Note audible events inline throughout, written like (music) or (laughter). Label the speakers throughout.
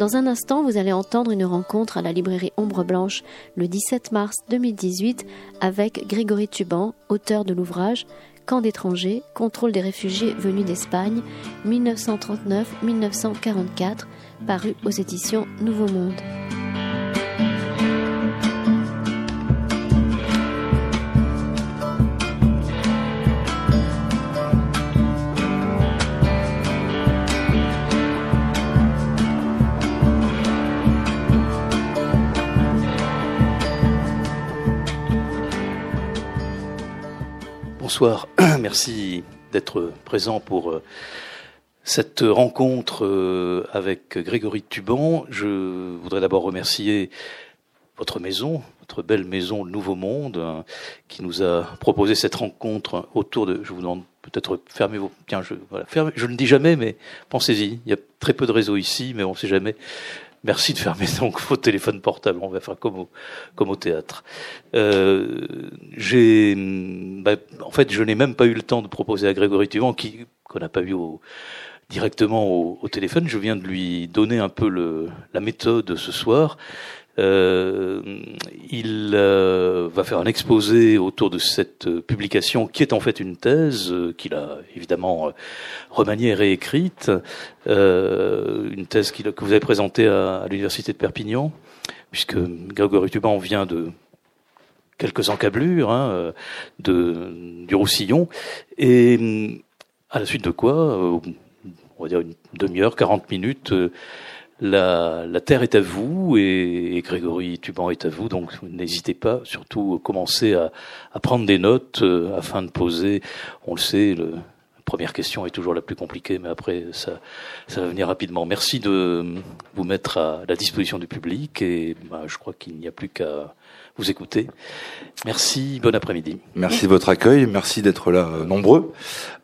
Speaker 1: Dans un instant, vous allez entendre une rencontre à la librairie Ombre Blanche le 17 mars 2018 avec Grégory Tuban, auteur de l'ouvrage Camp d'étrangers, contrôle des réfugiés venus d'Espagne, 1939-1944, paru aux éditions Nouveau Monde.
Speaker 2: Bonsoir. (clears throat) Merci d'être présent pour euh, cette rencontre euh, avec Grégory Tuban. Je voudrais d'abord remercier votre maison, votre belle maison Le Nouveau Monde, hein, qui nous a proposé cette rencontre autour de. Je vous demande peut-être fermer vos. Tiens, je voilà, je ne dis jamais, mais pensez-y. Il y a très peu de réseaux ici, mais on ne sait jamais. Merci de fermer (laughs) donc vos téléphones portables. On va faire comme au, théâtre. Euh, j'ai, bah, en fait, je n'ai même pas eu le temps de proposer à Grégory Tuvan, qui qu'on n'a pas vu au, directement au, téléphone. Je viens de lui donner un peu la méthode ce soir. Euh, il euh, va faire un exposé autour de cette publication qui est en fait une thèse euh, qu'il a évidemment remaniée et réécrite, une thèse que vous avez présentée à, à l'université de Perpignan, puisque Grégory Tuban vient de quelques encablures hein, de, du Roussillon, et à la suite de quoi, on va dire une demi-heure, 40 minutes, la, terre est à vous et, Grégory Tuban est à vous, donc n'hésitez pas, surtout commencez à, prendre des notes euh, afin de poser, on le sait, le, la première question est toujours la plus compliquée, mais après ça, va venir rapidement. Merci de vous mettre à la disposition du public et bah, je crois qu'il n'y a plus qu'à vous écouter. Merci, bon après-midi.
Speaker 3: Merci de votre accueil, merci d'être là euh, nombreux.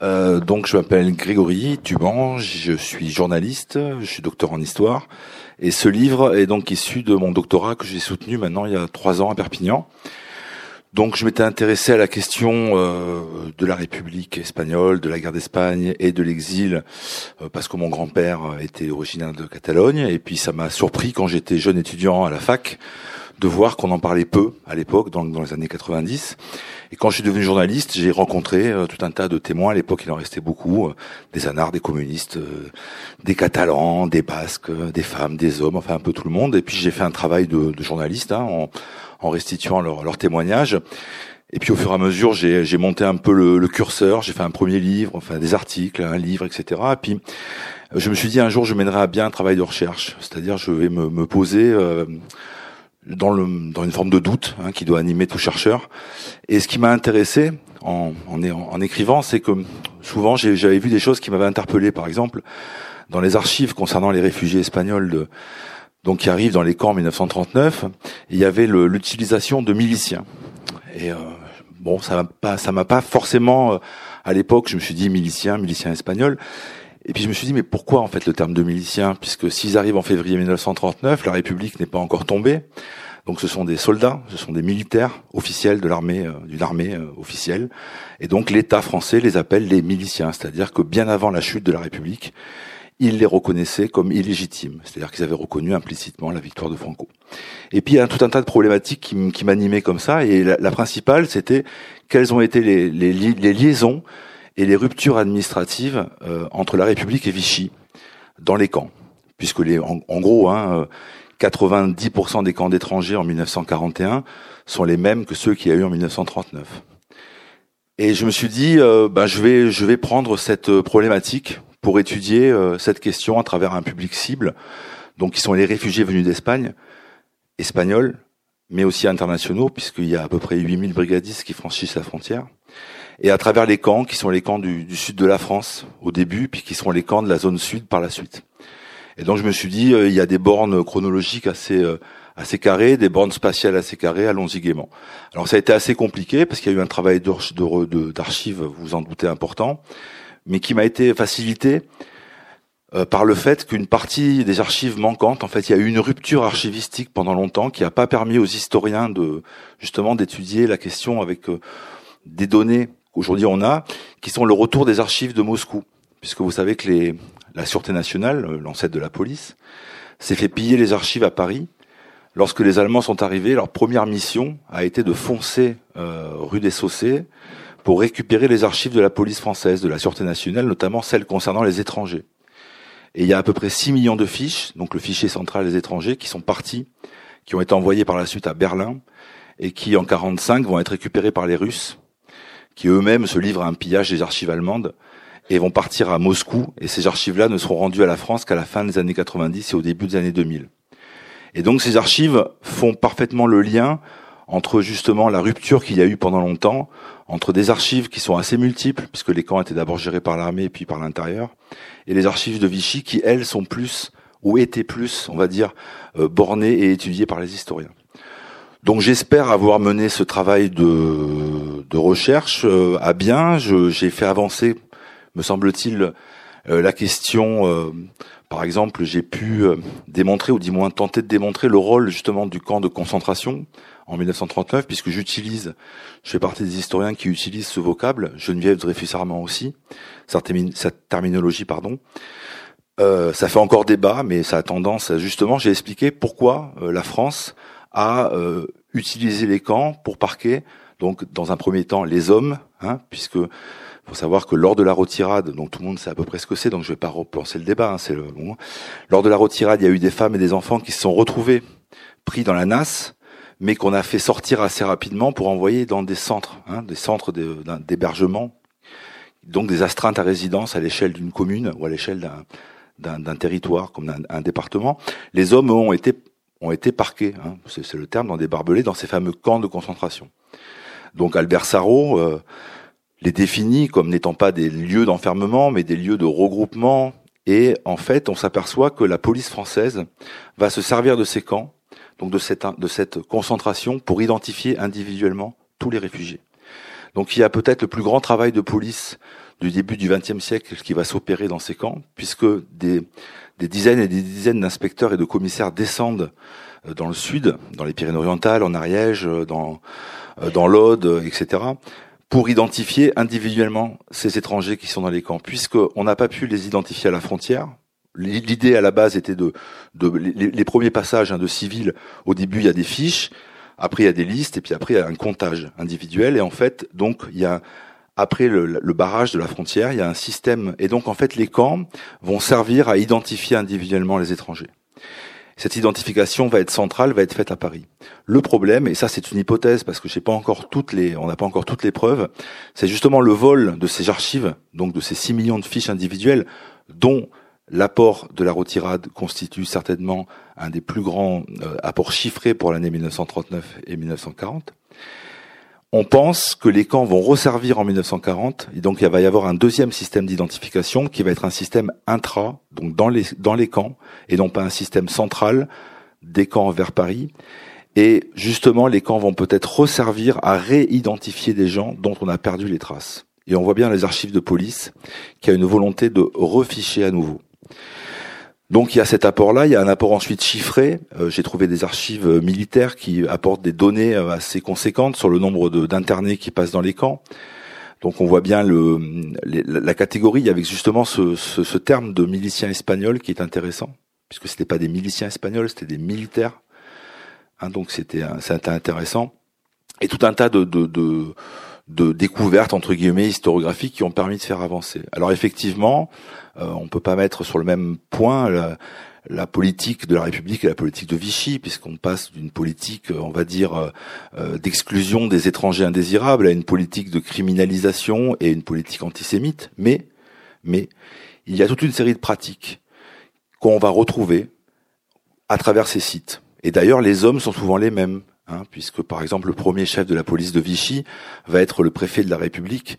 Speaker 3: Euh, donc je m'appelle Grégory Tuban, je suis journaliste, je suis docteur en histoire, et ce livre est donc issu de mon doctorat que j'ai soutenu maintenant il y a trois ans à Perpignan. Donc je m'étais intéressé à la question euh, de la République espagnole, de la guerre d'Espagne et de l'exil, euh, parce que mon grand-père était originaire de Catalogne, et puis ça m'a surpris quand j'étais jeune étudiant à la fac de voir qu'on en parlait peu à l'époque, dans, les années 90. Et quand je suis devenu journaliste, j'ai rencontré euh, tout un tas de témoins. À l'époque, il en restait beaucoup, euh, des anards, des communistes, euh, des Catalans, des Basques, des femmes, des hommes, enfin un peu tout le monde. Et puis j'ai fait un travail de, journaliste hein, en, restituant leurs leur témoignages. Et puis au fur et à mesure, j'ai monté un peu le, le curseur. J'ai fait un premier livre, enfin des articles, un livre, etc. Et puis je me suis dit un jour, je mènerai à bien un travail de recherche, c'est-à-dire je vais me, me poser. Dans, le, dans une forme de doute hein, qui doit animer tout chercheur. Et ce qui m'a intéressé en, en, en écrivant, c'est que souvent j'avais vu des choses qui m'avaient interpellé. Par exemple, dans les archives concernant les réfugiés espagnols de, donc qui arrivent dans les camps en 1939, il y avait l'utilisation de miliciens. Et euh, bon, ça m'a pas, m'a pas forcément euh, à l'époque. Je me suis dit miliciens, miliciens espagnols. Et puis je me suis dit, mais pourquoi en fait le terme de milicien? Puisque s'ils arrivent en février 1939, la République n'est pas encore tombée. Donc ce sont des soldats, ce sont des militaires officiels de l'armée, euh, d'une armée euh, officielle. Et donc l'État français les appelle les miliciens, c'est-à-dire que bien avant la chute de la République, il les reconnaissait comme illégitimes, c'est-à-dire qu'ils avaient reconnu implicitement la victoire de Franco. Et puis il y a tout un tas de problématiques qui, m'animaient comme ça, et la, principale, c'était quelles ont été les liaisons et les ruptures administratives euh, entre la République et Vichy dans les camps, puisque les, en, gros, hein, 90% des camps d'étrangers en 1941 sont les mêmes que ceux qu'il y a eu en 1939. Et je me suis dit, euh, ben je vais, je vais prendre cette problématique pour étudier euh, cette question à travers un public cible, donc qui sont les réfugiés venus d'Espagne, espagnols, mais aussi internationaux, puisqu'il y a à peu près 8000 brigadistes qui franchissent la frontière et à travers les camps qui sont les camps du, du, sud de la France au début, puis qui seront les camps de la zone sud par la suite. Et donc je me suis dit, euh, il y a des bornes chronologiques assez euh, assez carrées, des bornes spatiales assez carrées, allons-y gaiement. Alors ça a été assez compliqué parce qu'il y a eu un travail d'archives, vous vous en doutez, important, mais qui m'a été facilité euh, par le fait qu'une partie des archives manquantes, en fait, il y a eu une rupture archivistique pendant longtemps qui n'a pas permis aux historiens de justement d'étudier la question avec euh, des données qu'aujourd'hui on a, qui sont le retour des archives de Moscou, puisque vous savez que la Sûreté nationale, l'ancêtre de la police, s'est fait piller les archives à Paris. Lorsque les Allemands sont arrivés, leur première mission a été de foncer euh, rue des Saussées pour récupérer les archives de la police française, de la Sûreté nationale, notamment celles concernant les étrangers. Et il y a à peu près 6 millions de fiches, donc le fichier central des étrangers, qui sont partis, qui ont été envoyés par la suite à Berlin, et qui en 45 vont être récupérés par les Russes, qui eux-mêmes se livrent à un pillage des archives allemandes, et vont partir à Moscou, et ces archives-là ne seront rendues à la France qu'à la fin des années 90 et au début des années 2000. Et donc ces archives font parfaitement le lien entre justement la rupture qu'il y a eu pendant longtemps, entre des archives qui sont assez multiples, puisque les camps étaient d'abord gérés par l'armée puis par l'intérieur, et les archives de Vichy qui, elles, sont plus, ou étaient plus, on va dire, euh, bornées et étudiées par les historiens. Donc j'espère avoir mené ce travail de, de recherche euh, à bien. J'ai fait avancer, me semble-t-il, euh, la question. par exemple, j'ai pu démontrer, ou du moins tenter de démontrer, le rôle justement du camp de concentration en 1939, puisque j'utilise, je fais partie des historiens qui utilisent ce vocable, Geneviève Dreyfus-Armand aussi, cette terminologie, pardon. Euh, ça fait encore débat, mais ça a tendance, à, justement, j'ai expliqué pourquoi euh, la France a euh, utilisé les camps pour parquer, donc dans un premier temps, les hommes, hein, puisque faut savoir que lors de la retirade, donc tout le monde sait à peu près ce que c'est, donc je vais pas repenser le débat, hein, c'est le. Lors de la retirade, il y a eu des femmes et des enfants qui se sont retrouvés pris dans la nasse mais qu'on a fait sortir assez rapidement pour envoyer dans des centres, hein, des centres d'hébergement, donc des astreintes à résidence à l'échelle d'une commune ou à l'échelle d'un territoire comme un, département. Les hommes ont été ont été parqués, hein, c'est le terme, dans des barbelés, dans ces fameux camps de concentration. Donc Albert Sarrault euh, les définit comme n'étant pas des lieux d'enfermement, mais des lieux de regroupement. Et en fait, on s'aperçoit que la police française va se servir de ces camps donc de cette, de cette concentration pour identifier individuellement tous les réfugiés. Donc il y a peut-être le plus grand travail de police du début du XXe siècle qui va s'opérer dans ces camps, puisque des, des dizaines et des dizaines d'inspecteurs et de commissaires descendent euh, dans le sud, dans les Pyrénées-Orientales, en Ariège, euh, dans, euh, dans l'Aude, etc., pour identifier individuellement ces étrangers qui sont dans les camps, puisqu'on n'a pas pu les identifier à la frontière, L'idée à la base était de, de les, premiers passages hein, de civils. Au début, il y a des fiches, après il y a des listes, et puis après il y a un comptage individuel. Et en fait, donc il y a après le, barrage de la frontière, il y a un système. Et donc en fait, les camps vont servir à identifier individuellement les étrangers. Cette identification va être centrale, va être faite à Paris. Le problème, et ça c'est une hypothèse parce que j'ai pas encore toutes les, on n'a pas encore toutes les preuves, c'est justement le vol de ces archives, donc de ces 6 millions de fiches individuelles, dont L'apport de la retirade constitue certainement un des plus grands euh, apports chiffrés pour l'année 1939 et 1940. On pense que les camps vont resservir en 1940, et donc il va y avoir un deuxième système d'identification qui va être un système intra, donc dans les, dans les camps, et non pas un système central des camps vers Paris. Et justement, les camps vont peut-être resservir à réidentifier des gens dont on a perdu les traces. Et on voit bien les archives de police qui a une volonté de reficher à nouveau. Donc il y a cet apport-là, il y a un apport ensuite chiffré. Euh, j'ai trouvé des archives euh, militaires qui apportent des données euh, assez conséquentes sur le nombre d'internés qui passent dans les camps. Donc on voit bien le, la catégorie avec justement ce, ce, terme de miliciens espagnols qui est intéressant, puisque c'était pas des miliciens espagnols, c'était des militaires. Hein, donc c'était intéressant. Et tout un tas de, de, de de découvertes entre guillemets historiographiques qui ont permis de faire avancer. Alors effectivement, on peut pas mettre sur le même point la, politique de la République et la politique de Vichy, puisqu'on passe d'une politique, on va dire, euh, euh, d'exclusion des étrangers indésirables à une politique de criminalisation et une politique antisémite. Mais, mais, il y a toute une série de pratiques qu'on va retrouver à travers ces sites. Et d'ailleurs, les hommes sont souvent les mêmes. Hein, puisque par exemple le premier chef de la police de Vichy va être le préfet de la République,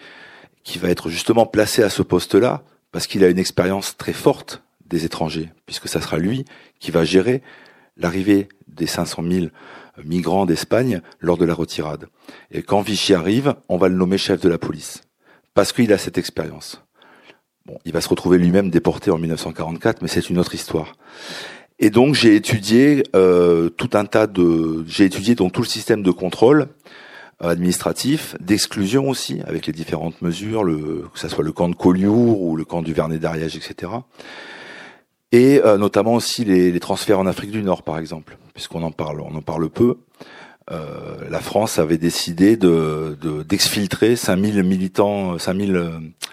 Speaker 3: qui va être justement placé à ce poste-là, parce qu'il a une expérience très forte des étrangers, puisque ça sera lui qui va gérer l'arrivée des 500 000 migrants d'Espagne lors de la retirade. Et quand Vichy arrive, on va le nommer chef de la police, parce qu'il a cette expérience. Bon, il va se retrouver lui-même déporté en 1944, mais c'est une autre histoire. Et donc j'ai étudié euh, tout un tas de, j'ai étudié donc tout le système de contrôle administratif, d'exclusion aussi, avec les différentes mesures, le, que ce soit le camp de Collioure ou le camp du Vernet d'Ariège, etc. Et euh, notamment aussi les, les, transferts en Afrique du Nord, par exemple, puisqu'on en parle, on en parle peu. Euh, la France avait décidé de, d'exfiltrer 5000 militants, 5000 euh,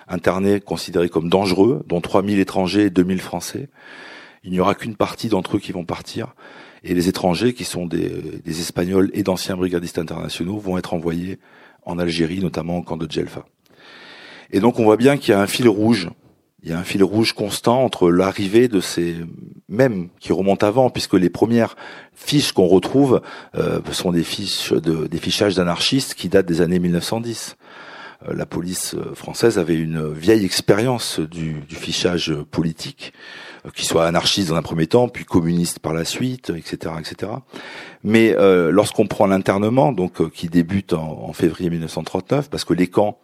Speaker 3: internés considérés comme dangereux, dont 3000 étrangers et 2000 Français. Il n'y aura qu'une partie d'entre eux qui vont partir. Et les étrangers, qui sont des, des Espagnols et d'anciens brigadistes internationaux, vont être envoyés en Algérie, notamment au camp de Djelfa. Et donc on voit bien qu'il y a un fil rouge. Il y a un fil rouge constant entre l'arrivée de ces mêmes qui remontent avant, puisque les premières fiches qu'on retrouve euh, sont des fiches de, des fichages d'anarchistes qui datent des années 1910. Euh, la police euh, française avait une vieille expérience du, du, fichage politique, qui soit anarchiste dans un premier temps, puis communiste par la suite, etc., etc. Mais euh, lorsqu'on prend l'internement, donc qui débute en, en, février 1939, parce que les camps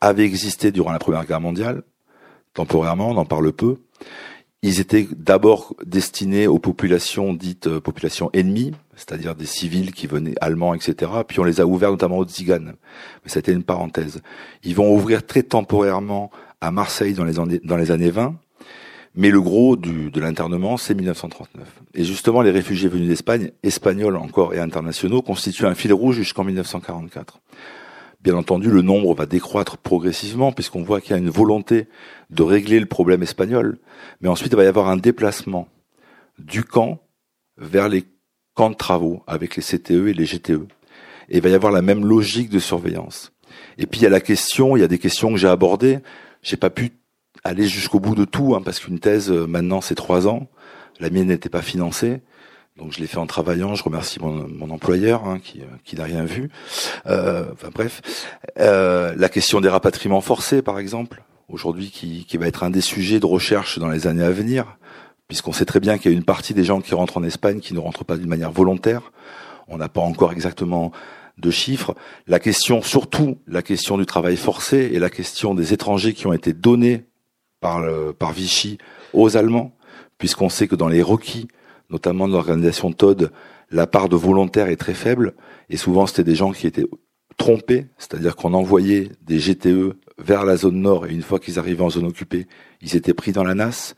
Speaker 3: avaient existé durant la Première Guerre mondiale, temporairement, on en parle peu. Ils étaient d'abord destinés aux populations dites euh, populations ennemies, c'est-à-dire des civils qui venaient allemands, etc. Puis on les a ouverts notamment aux Tziganes. Mais c'était une parenthèse. Ils vont ouvrir très temporairement à Marseille dans les années, dans les années 20. Mais le gros de l'internement, c'est 1939. Et justement, les réfugiés venus d'Espagne, espagnols encore et internationaux, constituent un fil rouge jusqu'en 1944. Bien entendu, le nombre va décroître progressivement puisqu'on voit qu'il y a une volonté de régler le problème espagnol, mais ensuite il va y avoir un déplacement du camp vers les camps de travaux avec les CTE et les GTE. Et il va y avoir la même logique de surveillance. Et puis il y a la question, il y a des questions que j'ai abordées. J'ai pas pu aller jusqu'au bout de tout, hein, parce qu'une thèse euh, maintenant c'est trois ans. La mienne n'était pas financée. Donc je l'ai fait en travaillant. Je remercie mon, mon employeur hein, qui, qui n'a rien vu. Euh, enfin bref, euh, la question des rapatriements forcés, par exemple, aujourd'hui, qui, qui va être un des sujets de recherche dans les années à venir, puisqu'on sait très bien qu'il y a une partie des gens qui rentrent en Espagne qui ne rentrent pas d'une manière volontaire. On n'a pas encore exactement de chiffres. La question, surtout la question du travail forcé et la question des étrangers qui ont été donnés par, Vichy aux Allemands, puisqu'on sait que dans les requis notamment de l'organisation TOD, la part de volontaires est très faible, et souvent c'était des gens qui étaient trompés, c'est-à-dire qu'on envoyait des GTE vers la zone nord, et une fois qu'ils arrivaient en zone occupée, ils étaient pris dans la nasse.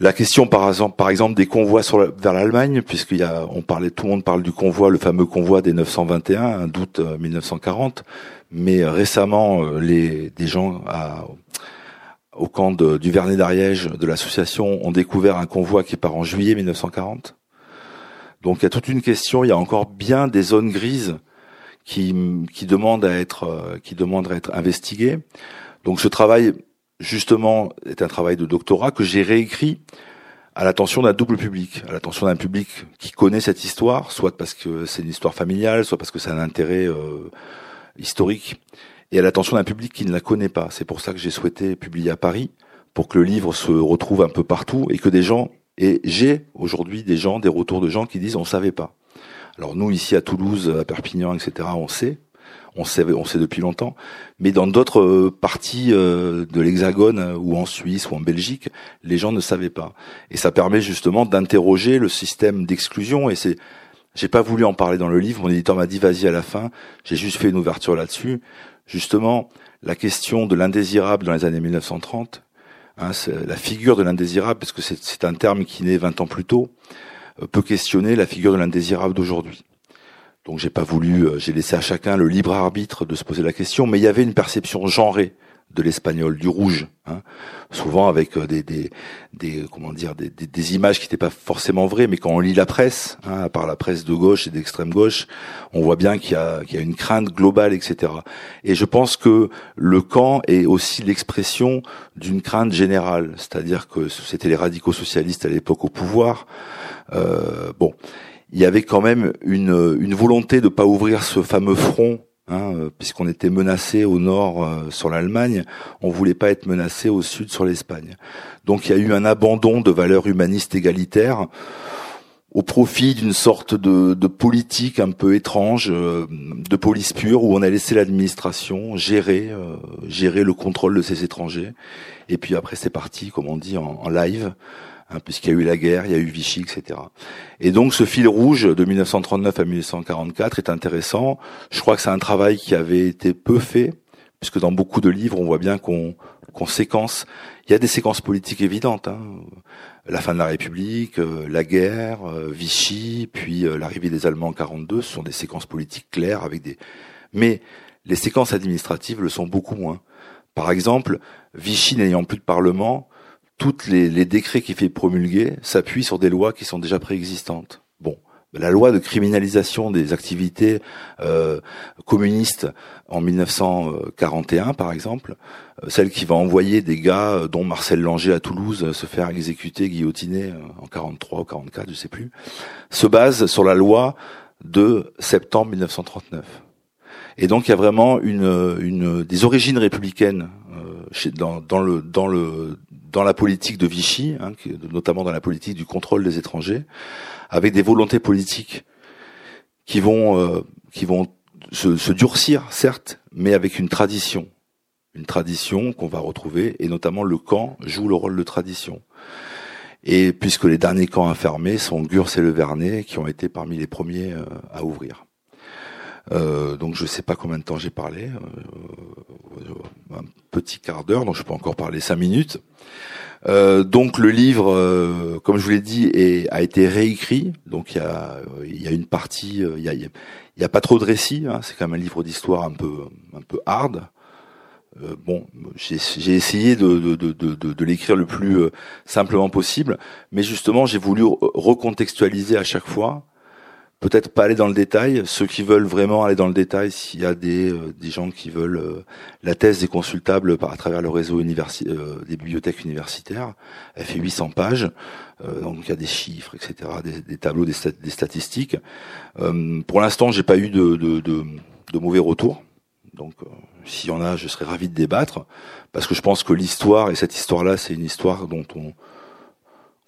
Speaker 3: La question, par exemple, des convois vers l'Allemagne, puisqu'il y a, parlait, tout le monde parle du convoi, le fameux convoi des 921, un d'août 1940, mais récemment, euh, les, des gens à, au camp de, du Vernet d'Ariège de l'association ont découvert un convoi qui part en juillet 1940. Donc il y a toute une question, il y a encore bien des zones grises qui, qui demandent à être euh, qui demandent à être investiguées. Donc ce travail justement est un travail de doctorat que j'ai réécrit à l'attention d'un double public, à l'attention d'un public qui connaît cette histoire, soit parce que c'est une histoire familiale, soit parce que c'est un intérêt euh, historique et à l'attention d'un public qui ne la connaît pas. C'est pour ça que j'ai souhaité publier à Paris, pour que le livre se retrouve un peu partout et que des gens, et j'ai aujourd'hui des gens, des retours de gens qui disent on savait pas. Alors nous ici à Toulouse, à Perpignan, etc., on sait, on sait, on sait depuis longtemps, mais dans d'autres euh, parties euh, de l'Hexagone ou en Suisse ou en Belgique, les gens ne savaient pas. Et ça permet justement d'interroger le système d'exclusion et c'est j'ai pas voulu en parler dans le livre, mon éditeur m'a dit vas-y à la fin, j'ai juste fait une ouverture là-dessus justement la question de l'indésirable dans les années 1930, hein, la figure de l'indésirable, parce que c'est un terme qui naît 20 ans plus tôt, euh, peut questionner la figure de l'indésirable d'aujourd'hui. Donc j'ai pas voulu, euh, j'ai laissé à chacun le libre arbitre de se poser la question, mais il y avait une perception genrée de l'espagnol, du rouge, hein, souvent avec euh, des, des, des comment dire des, des, des images qui n'étaient pas forcément vraies, mais quand on lit la presse, hein, par la presse de gauche et d'extrême gauche, on voit bien qu'il y a, qu'il y a une crainte globale, etc. Et je pense que le camp est aussi l'expression d'une crainte générale, c'est-à-dire que c'était les radicaux socialistes à l'époque au pouvoir. Euh, bon, il y avait quand même une, une volonté de pas ouvrir ce fameux front Hein, euh, puisqu'on était menacé au nord euh, sur l'Allemagne, on voulait pas être menacé au sud sur l'Espagne. Donc il y a eu un abandon de valeurs humanistes égalitaires au profit d'une sorte de, de, politique un peu étrange, euh, de police pure, où on a laissé l'administration gérer, gérer le contrôle de ces étrangers. Et puis après c'est parti, comme on dit, en live. Hein, puisqu'il y a eu la guerre, il y a eu Vichy, etc. Et donc ce fil rouge de 1939 à 1944 est intéressant. Je crois que c'est un travail qui avait été peu fait, puisque dans beaucoup de livres, on voit bien qu'on qu'on séquence. Il y a des séquences politiques évidentes. Hein. La fin de la République, euh, la guerre, euh, Vichy, puis euh, l'arrivée des Allemands en 42, ce sont des séquences politiques claires avec des. Mais les séquences administratives le sont beaucoup moins. Par exemple, Vichy n'ayant plus de parlement, toutes les, les décrets qu'il fait promulguer s'appuient sur des lois qui sont déjà préexistantes. Bon, la loi de criminalisation des activités euh, communistes en 1941, par exemple, euh, celle qui va envoyer des gars, euh, dont Marcel Langer à Toulouse, se faire exécuter, guillotiner en 43 ou 44, je sais plus, se base sur la loi de septembre 1939. Et donc il y a vraiment une, une des origines républicaines dans, la politique de Vichy, hein, notamment dans la politique du contrôle des étrangers, avec des volontés politiques qui vont euh, qui vont se, se, durcir, certes, mais avec une tradition, une tradition qu'on va retrouver, et notamment le camp joue le rôle de tradition. Et puisque les derniers camps à fermer sont Gurs et le Vernet, qui ont été parmi les premiers euh, à ouvrir. Euh, donc je sais pas combien de temps j'ai parlé, euh, un petit quart d'heure, donc je peux encore parler cinq minutes. Euh, donc le livre, euh, comme je vous l'ai dit, est, a été réécrit. Donc il y a, y a une partie, il y a, il y a pas trop de récits. Hein, c'est quand même un livre d'histoire un peu, un peu hard. Euh, bon, j'ai essayé de, de, de, de, de l'écrire le plus simplement possible, mais justement j'ai voulu recontextualiser à chaque fois peut-être pas aller dans le détail. Ceux qui veulent vraiment aller dans le détail, s'il y a des, euh, des gens qui veulent euh, la thèse est consultable par à travers le réseau euh, des bibliothèques universitaires. Elle fait 800 pages, donc il y a des chiffres, etc., des, des tableaux, des, des statistiques. pour l'instant, j'ai pas eu de, de, de, de, mauvais retours. Donc, s'il y en a, je serais ravi de débattre, parce que je pense que l'histoire et cette histoire-là, c'est une histoire dont on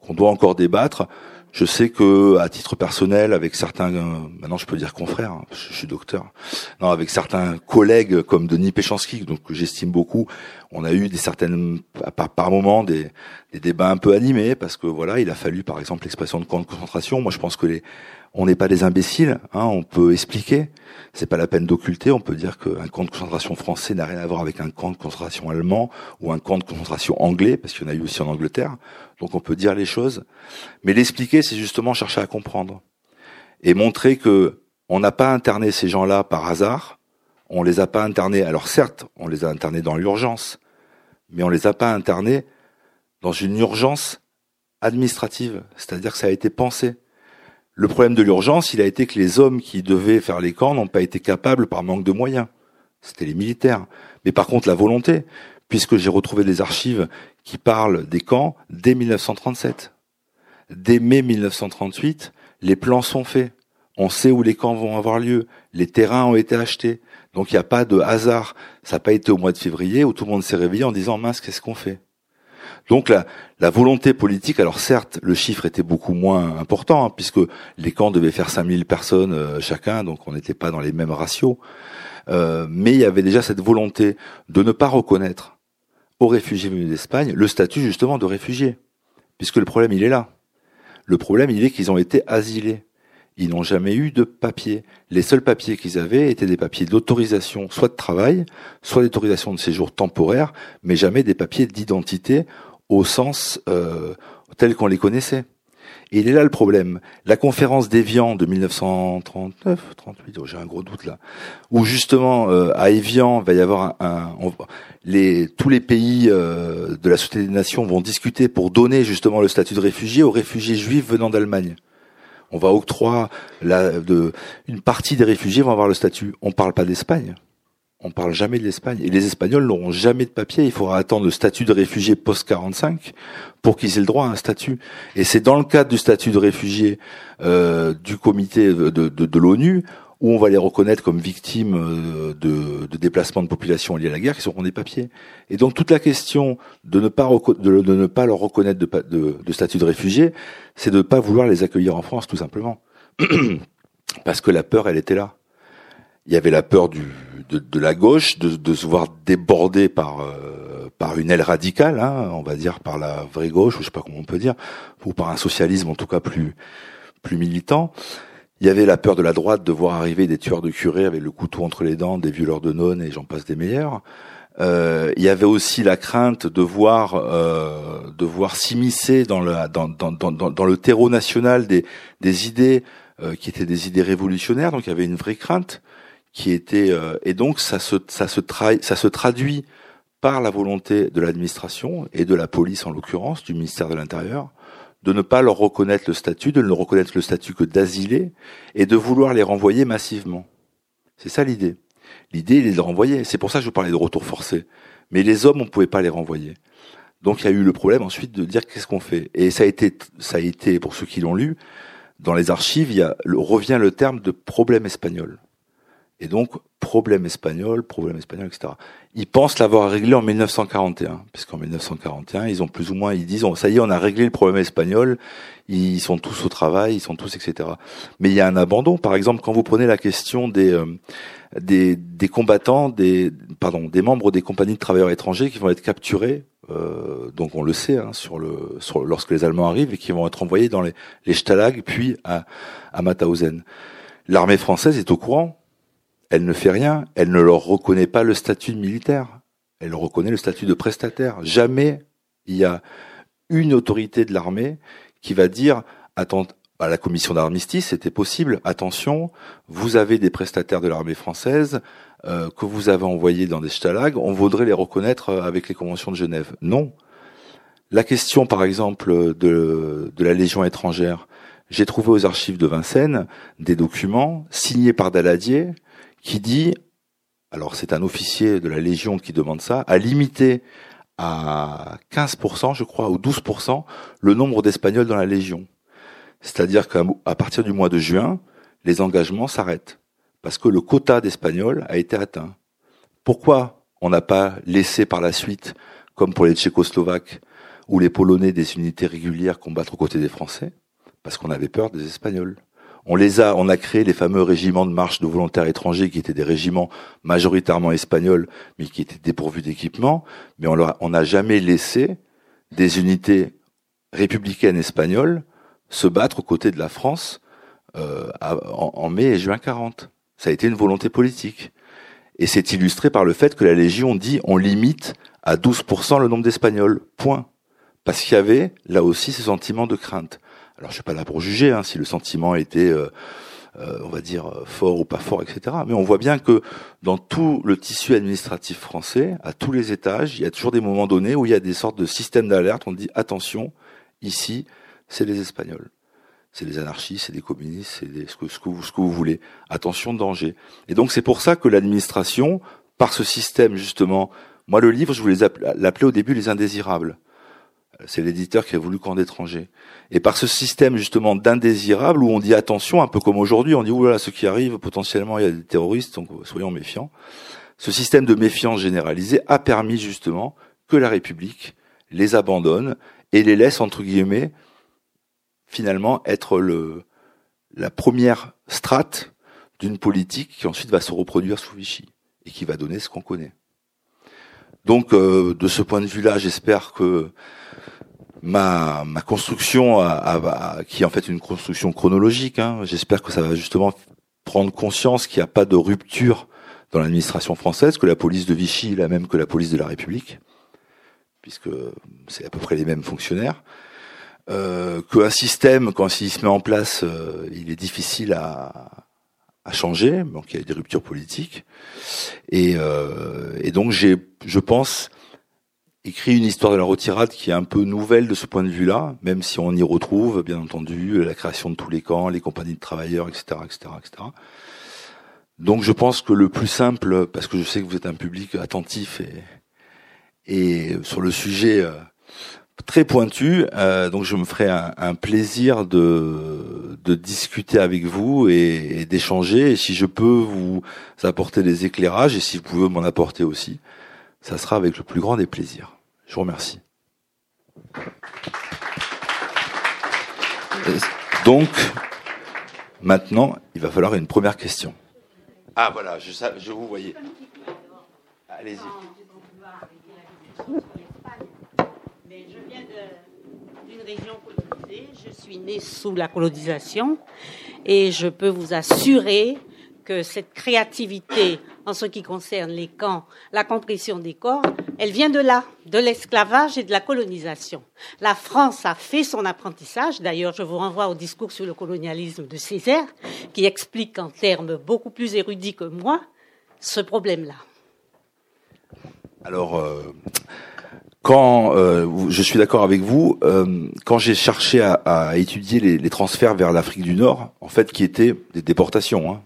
Speaker 3: qu'on doit encore débattre. Je sais que, à titre personnel, avec certains, maintenant je peux dire confrères, hein, je, suis docteur, non, avec certains collègues comme Denis Péchanski, donc que j'estime beaucoup, on a eu des certaines, par, par moments, des, des, débats un peu animés parce que voilà, il a fallu, par exemple, l'expression de camp de concentration. Moi, je pense que les, on n'est pas des imbéciles, hein, on peut expliquer. C'est pas la peine d'occulter. On peut dire qu'un camp de concentration français n'a rien à voir avec un camp de concentration allemand ou un camp de concentration anglais, parce qu'il y en a eu aussi en Angleterre. Donc on peut dire les choses, mais l'expliquer, c'est justement chercher à comprendre et montrer que on n'a pas interné ces gens-là par hasard. On les a pas internés. Alors certes, on les a internés dans l'urgence, mais on les a pas internés dans une urgence administrative, c'est-à-dire que ça a été pensé. Le problème de l'urgence, il a été que les hommes qui devaient faire les camps n'ont pas été capables par manque de moyens. C'était les militaires. Mais par contre, la volonté, puisque j'ai retrouvé des archives qui parlent des camps dès 1937. Dès mai 1938, les plans sont faits. On sait où les camps vont avoir lieu. Les terrains ont été achetés. Donc il n'y a pas de hasard. Ça n'a pas été au mois de février où tout le monde s'est réveillé en disant mince, qu'est-ce qu'on fait? Donc la, la, volonté politique, alors certes, le chiffre était beaucoup moins important, hein, puisque les camps devaient faire 5000 personnes euh, chacun, donc on n'était pas dans les mêmes ratios. Euh, mais il y avait déjà cette volonté de ne pas reconnaître aux réfugiés venus d'Espagne le statut justement de réfugiés, puisque le problème il est là. Le problème il est qu'ils ont été asilés. Ils n'ont jamais eu de papier. Les seuls papiers qu'ils avaient étaient des papiers d'autorisation, soit de travail, soit d'autorisation de séjour temporaire, mais jamais des papiers d'identité au sens euh, tel qu'on les connaissait. Et il est là le problème. La conférence d'Evian de 1939, 38, j'ai un gros doute là, où justement euh, à Evian va y avoir un, les, tous les pays euh, de la Société des Nations vont discuter pour donner justement le statut de réfugié aux réfugiés juifs venant d'Allemagne. On va octroyer une partie des réfugiés vont avoir le statut. On parle pas d'Espagne on parle jamais de l'Espagne. Et les Espagnols n'auront jamais de papier. Il faudra attendre le statut de réfugié post-45 pour qu'ils aient le droit à un statut. Et c'est dans le cadre du statut de réfugié euh, du comité de, l'ONU où on va les reconnaître comme victimes euh, de, de déplacements de population liés à la guerre, qui auront des papiers. Et donc toute la question de ne pas, de, ne pas leur reconnaître de, statut de réfugié, c'est de ne pas vouloir les accueillir en France, tout simplement. (clears throat) Parce que la peur, elle était là il y avait la peur de, la gauche de, de, se voir débordé par euh, par une aile radicale, hein, on va dire par la vraie gauche, ou je sais pas comment on peut dire, ou par un socialisme en tout cas plus plus militant. Il y avait la peur de la droite de voir arriver des tueurs de curés avec le couteau entre les dents, des violeurs de nonnes et j'en passe des meilleurs. Euh, il y avait aussi la crainte de voir euh, de voir s'immiscer dans le dans, dans, dans, dans, le terreau national des des idées euh, qui étaient des idées révolutionnaires donc il y avait une vraie crainte qui était et donc ça se ça se ça se traduit par la volonté de l'administration et de la police en l'occurrence du ministère de l'Intérieur de ne pas leur reconnaître le statut, de ne reconnaître le statut que d'asilés et de vouloir les renvoyer massivement. C'est ça l'idée. L'idée, il est de renvoyer. C'est pour ça que je parlais de retour forcé. Mais les hommes, on ne pouvait pas les renvoyer. Donc il y a eu le problème ensuite de dire qu'est-ce qu'on fait? Et ça a été, ça a été pour ceux qui l'ont lu, dans les archives, il y a, revient le terme de problème espagnol. Et donc, problème espagnol, problème espagnol, etc. Ils pensent l'avoir réglé en 1941, puisqu'en 1941, ils ont plus ou moins, ils disent, ça y est, on a réglé le problème espagnol, ils sont tous au travail, ils sont tous, etc. Mais il y a un abandon. Par exemple, quand vous prenez la question des, euh, des, des, combattants, des, pardon, des membres des compagnies de travailleurs étrangers qui vont être capturés, euh, donc on le sait, hein, sur le, sur, lorsque les Allemands arrivent et qui vont être envoyés dans les, les Stalag, puis à, à Mauthausen. L'armée française est au courant elle ne fait rien, elle ne leur reconnaît pas le statut de militaire, elle reconnaît le statut de prestataire. Jamais il y a une autorité de l'armée qui va dire attends, à la commission d'armistice, c'était possible. Attention, vous avez des prestataires de l'armée française euh, que vous avez envoyés dans des stalags, on voudrait les reconnaître euh, avec les conventions de Genève. Non. La question, par exemple, de, de la Légion étrangère, j'ai trouvé aux archives de Vincennes des documents signés par Daladier qui dit, alors c'est un officier de la Légion qui demande ça, à limiter à 15%, je crois, ou 12%, le nombre d'Espagnols dans la Légion. C'est-à-dire qu'à partir du mois de juin, les engagements s'arrêtent, parce que le quota d'Espagnols a été atteint. Pourquoi on n'a pas laissé par la suite, comme pour les Tchécoslovaques ou les Polonais, des unités régulières combattre aux côtés des Français? Parce qu'on avait peur des Espagnols. On les a, on a créé les fameux régiments de marche de volontaires étrangers qui étaient des régiments majoritairement espagnols, mais qui étaient dépourvus d'équipement. Mais on n'a jamais laissé des unités républicaines espagnoles se battre aux côtés de la France euh, en, mai et juin 40. Ça a été une volonté politique. Et c'est illustré par le fait que la Légion dit on limite à 12% le nombre d'Espagnols. Point. Parce qu'il y avait là aussi ce sentiment de crainte. Alors je suis pas là pour juger hein, si le sentiment était, euh, euh, on va dire, fort ou pas fort, etc. Mais on voit bien que dans tout le tissu administratif français, à tous les étages, il y a toujours des moments donnés où il y a des sortes de systèmes d'alerte. On dit attention, ici, c'est les Espagnols. C'est des anarchistes, c'est des communistes, c'est ce, que, ce, que vous, ce que vous voulez. Attention, danger. Et donc c'est pour ça que l'administration, par ce système justement, moi le livre, je voulais l'appeler au début les indésirables. C'est l'éditeur qui a voulu camp d'étrangers. Et par ce système justement d'indésirables où on dit attention, un peu comme aujourd'hui, on dit oulala, ce qui arrive, potentiellement il y a des terroristes, donc soyons méfiants. Ce système de méfiance généralisée a permis justement que la République les abandonne et les laisse entre guillemets finalement être le la première strate d'une politique qui ensuite va se reproduire sous Vichy et qui va donner ce qu'on connaît. Donc euh, de ce point de vue-là, j'espère que ma, ma construction, qui est en fait une construction chronologique, hein, j'espère que ça va justement prendre conscience qu'il n'y a pas de rupture dans l'administration française, que la police de Vichy est la même que la police de la République, puisque c'est à peu près les mêmes fonctionnaires. Euh, qu'un système, quand il se met en place, euh, il est difficile à, à changer, donc il y a des ruptures politiques. Et, euh, et donc j'ai, je pense, écrit une histoire de la retirade qui est un peu nouvelle de ce point de vue-là, même si on y retrouve, bien entendu, la création de tous les camps, les compagnies de travailleurs, etc., etc., etc. Donc je pense que le plus simple, parce que je sais que vous êtes un public attentif et, et sur le sujet euh, très pointu, euh, donc je me ferai un, plaisir de, de discuter avec vous et, et d'échanger. Et si je peux vous apporter des éclairages et si vous pouvez m'en apporter aussi, ça sera avec le plus grand des plaisirs. Je vous remercie. Donc, maintenant, il va falloir une première question. Ah voilà, je, je vous voyais. Allez-y.
Speaker 4: Mais je viens d'une région colonisée. Je suis née sous la colonisation et je peux vous assurer que cette créativité en ce qui concerne les camps, la compression des corps, elle vient de là, de l'esclavage et de la colonisation. La France a fait son apprentissage. D'ailleurs, je vous renvoie au discours sur le colonialisme de Césaire, qui explique en termes beaucoup plus érudits que moi ce problème-là.
Speaker 3: Alors, euh, quand euh, je suis d'accord avec vous, euh, quand j'ai cherché à, étudier les, transferts vers l'Afrique du Nord, en fait, qui étaient des déportations, hein,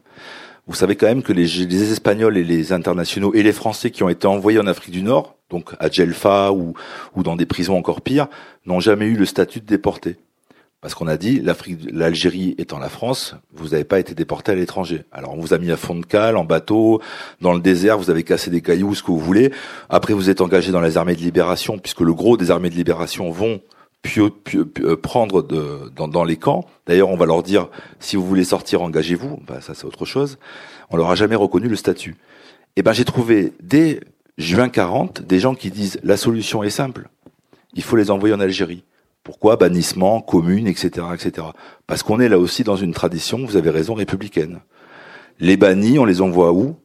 Speaker 3: vous savez quand même que les, Espagnols et les internationaux et les Français qui ont été envoyés en Afrique du Nord, donc à Djelfa ou, ou dans des prisons encore pires, n'ont jamais eu le statut de déporté. Parce qu'on a dit, l'Afrique, l'Algérie étant la France, vous n'avez pas été déporté à l'étranger. Alors on vous a mis à fond de cale, en bateau, dans le désert, vous avez cassé des cailloux, ce que vous voulez. Après vous êtes engagé dans les armées de libération, puisque le gros des armées de libération vont euh, prendre de, dans, les camps. D'ailleurs, on va leur dire si vous voulez sortir, engagez-vous. Bah, ça, c'est autre chose. On leur a jamais reconnu le statut. Et eh ben, j'ai trouvé dès juin 40 des gens qui disent la solution est simple. Il faut les envoyer en Algérie. Pourquoi? Bannissement, commune, etc., etc. Parce qu'on est là aussi dans une tradition, vous avez raison, républicaine. Les bannis, on les envoie où?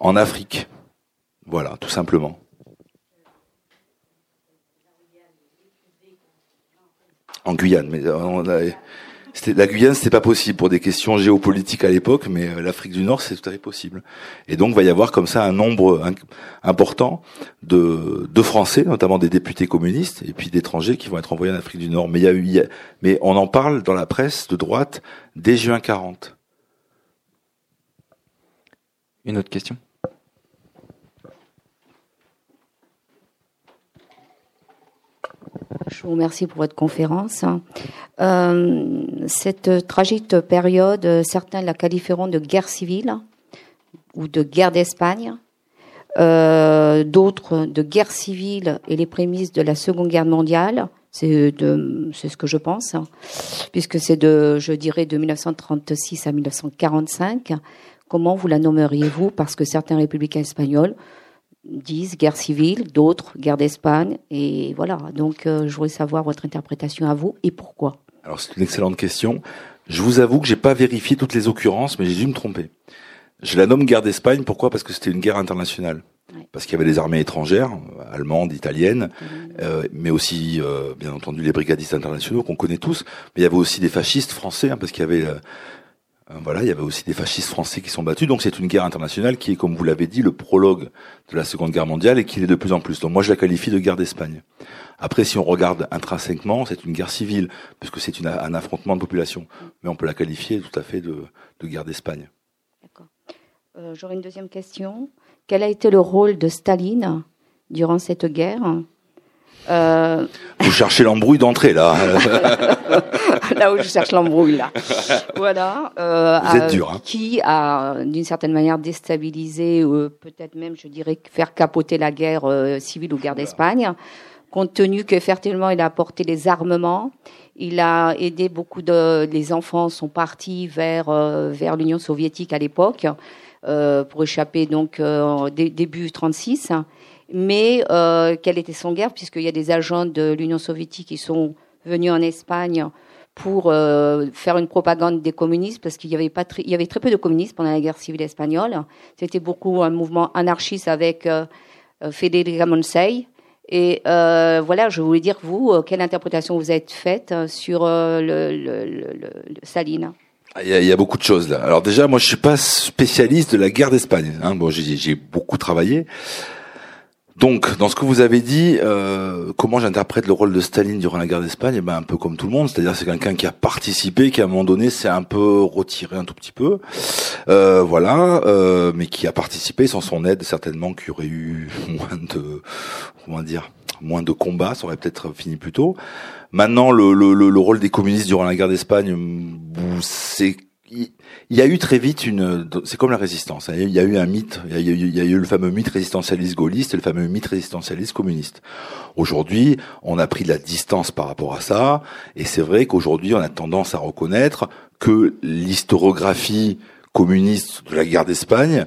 Speaker 3: En Afrique. Voilà, tout simplement. En Guyane. Mais euh, on a, la Guyane, c'était pas possible pour des questions géopolitiques à l'époque, mais euh, l'Afrique du Nord, c'est tout à fait possible. Et donc, il va y avoir comme ça un nombre important de, de Français, notamment des députés communistes, et puis d'étrangers qui vont être envoyés en Afrique du Nord. Mais il y a eu, mais on en parle dans la presse de droite dès juin 40.
Speaker 5: Une autre question?
Speaker 6: Je vous remercie pour votre conférence. Euh, cette tragique période, certains la qualifieront de guerre civile ou de guerre d'Espagne, euh, d'autres de guerre civile et les prémices de la Seconde Guerre mondiale. C'est ce que je pense, puisque c'est de, je dirais, de 1936 à 1945. Comment vous la nommeriez-vous? Parce que certains républicains espagnols disent guerre civile, d'autres guerre d'Espagne, et voilà. Donc, euh, je voudrais savoir votre interprétation à vous et pourquoi.
Speaker 3: Alors, c'est une excellente question. Je vous avoue que j'ai pas vérifié toutes les occurrences, mais j'ai dû me tromper. Je la nomme guerre d'Espagne. Pourquoi? Parce que c'était une guerre internationale. Parce qu'il y avait des armées étrangères, allemandes, italiennes, mmh. euh, mais aussi, euh, bien entendu, les brigadistes internationaux qu'on connaît tous. Mais il y avait aussi des fascistes français, hein, parce qu'il y avait euh, voilà, il y avait aussi des fascistes français qui sont battus. Donc c'est une guerre internationale qui est, comme vous l'avez dit, le prologue de la Seconde Guerre mondiale et qui l'est de plus en plus. Donc moi je la qualifie de guerre d'Espagne. Après, si on regarde intrinsèquement, c'est une guerre civile, puisque c'est un affrontement de population. Mais on peut la qualifier tout à fait de, guerre d'Espagne.
Speaker 6: D'accord. Euh, J'aurais une deuxième question. Quel a été le rôle de Staline durant cette guerre?
Speaker 3: Euh... Vous cherchez l'embrouille d'entrée là. (laughs)
Speaker 6: là où je cherche l'embrouille là. Voilà.
Speaker 3: Euh, Vous êtes dur. Hein.
Speaker 6: Qui a d'une certaine manière déstabilisé, euh, peut-être même, je dirais, faire capoter la guerre euh, civile ou guerre d'Espagne, compte tenu qu'effectivement il a apporté les armements. Il a aidé beaucoup de. Les enfants sont partis vers vers l'Union soviétique à l'époque pour échapper donc début 36 mais euh, quelle était son guerre, puisqu'il y a des agents de l'Union soviétique qui sont venus en Espagne pour euh, faire une propagande des communistes, parce qu'il y avait très peu de communistes pendant la guerre civile espagnole. C'était beaucoup un mouvement anarchiste avec euh, Federica Monsei. Et euh, voilà, je voulais dire vous, euh, quelle interprétation vous avez faite sur le, Saline
Speaker 3: il y, a, il y, a, beaucoup de choses là. Alors déjà, moi, je suis pas spécialiste de la guerre d'Espagne. Hein. Bon, j'ai beaucoup travaillé. Donc, dans ce que vous avez dit, euh, comment j'interprète le rôle de Staline durant la guerre d'Espagne? Eh ben, Un peu comme tout le monde, c'est-à-dire c'est quelqu'un qui a participé, qui à un moment donné s'est un peu retiré un tout petit peu, euh, voilà, euh, mais qui a participé sans son aide, certainement qu'il y aurait eu (laughs) moins de, comment dire, moins de combats, ça aurait peut-être fini plus tôt. Maintenant, le, le, le rôle des communistes durant la guerre d'Espagne, c'est il y a eu très vite une, c'est comme la résistance. Hein. Il y a eu un mythe. Il y a eu, le fameux mythe résistentialiste gaulliste et le fameux mythe résistentialiste communiste. Aujourd'hui, on a pris de la distance par rapport à ça, et c'est vrai qu'aujourd'hui, on a tendance à reconnaître que l'historiographie communiste de la guerre d'Espagne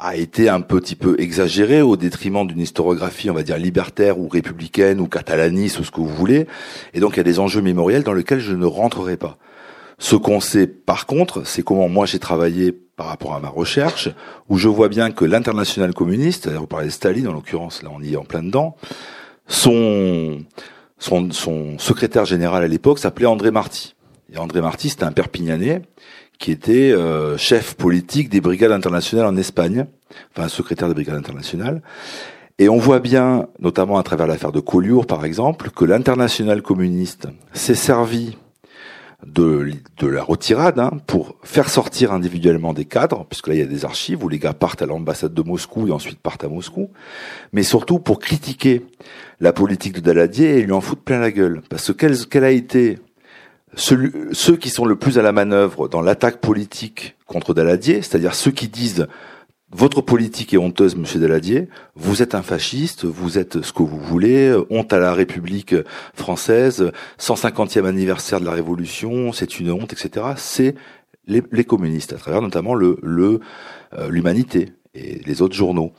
Speaker 3: a été un petit peu exagéré au détriment d'une historiographie, on va dire, libertaire ou républicaine ou catalaniste ou ce que vous voulez. Et donc il y a des enjeux mémoriels dans lesquels je ne rentrerai pas. Ce qu'on sait par contre, c'est comment moi j'ai travaillé par rapport à ma recherche, où je vois bien que l'international communiste, c'est-à-dire vous parlez de Staline en l'occurrence, là on y est en plein dedans, son, secrétaire général à l'époque s'appelait André Marty. Et André Marty, c'était un Perpignanais qui était euh, chef politique des brigades internationales en Espagne, enfin secrétaire des brigades internationales. Et on voit bien, notamment à travers l'affaire de Collioure par exemple, que l'international communiste s'est servi de, la retirade hein, pour faire sortir individuellement des cadres, puisque là il y a des archives où les gars partent à l'ambassade de Moscou et ensuite partent à Moscou, mais surtout pour critiquer la politique de Daladier et lui en foutre plein la gueule. Parce que quelle a été ceux qui sont le plus à la manœuvre dans l'attaque politique contre Daladier, c'est-à-dire ceux qui disent votre politique est honteuse, Monsieur Daladier. Vous êtes un fasciste, vous êtes ce que vous voulez. Honte à la République française, 150e anniversaire de la Révolution, c'est une honte, etc. C'est les, communistes, à travers notamment le euh, l'humanité et les autres journaux.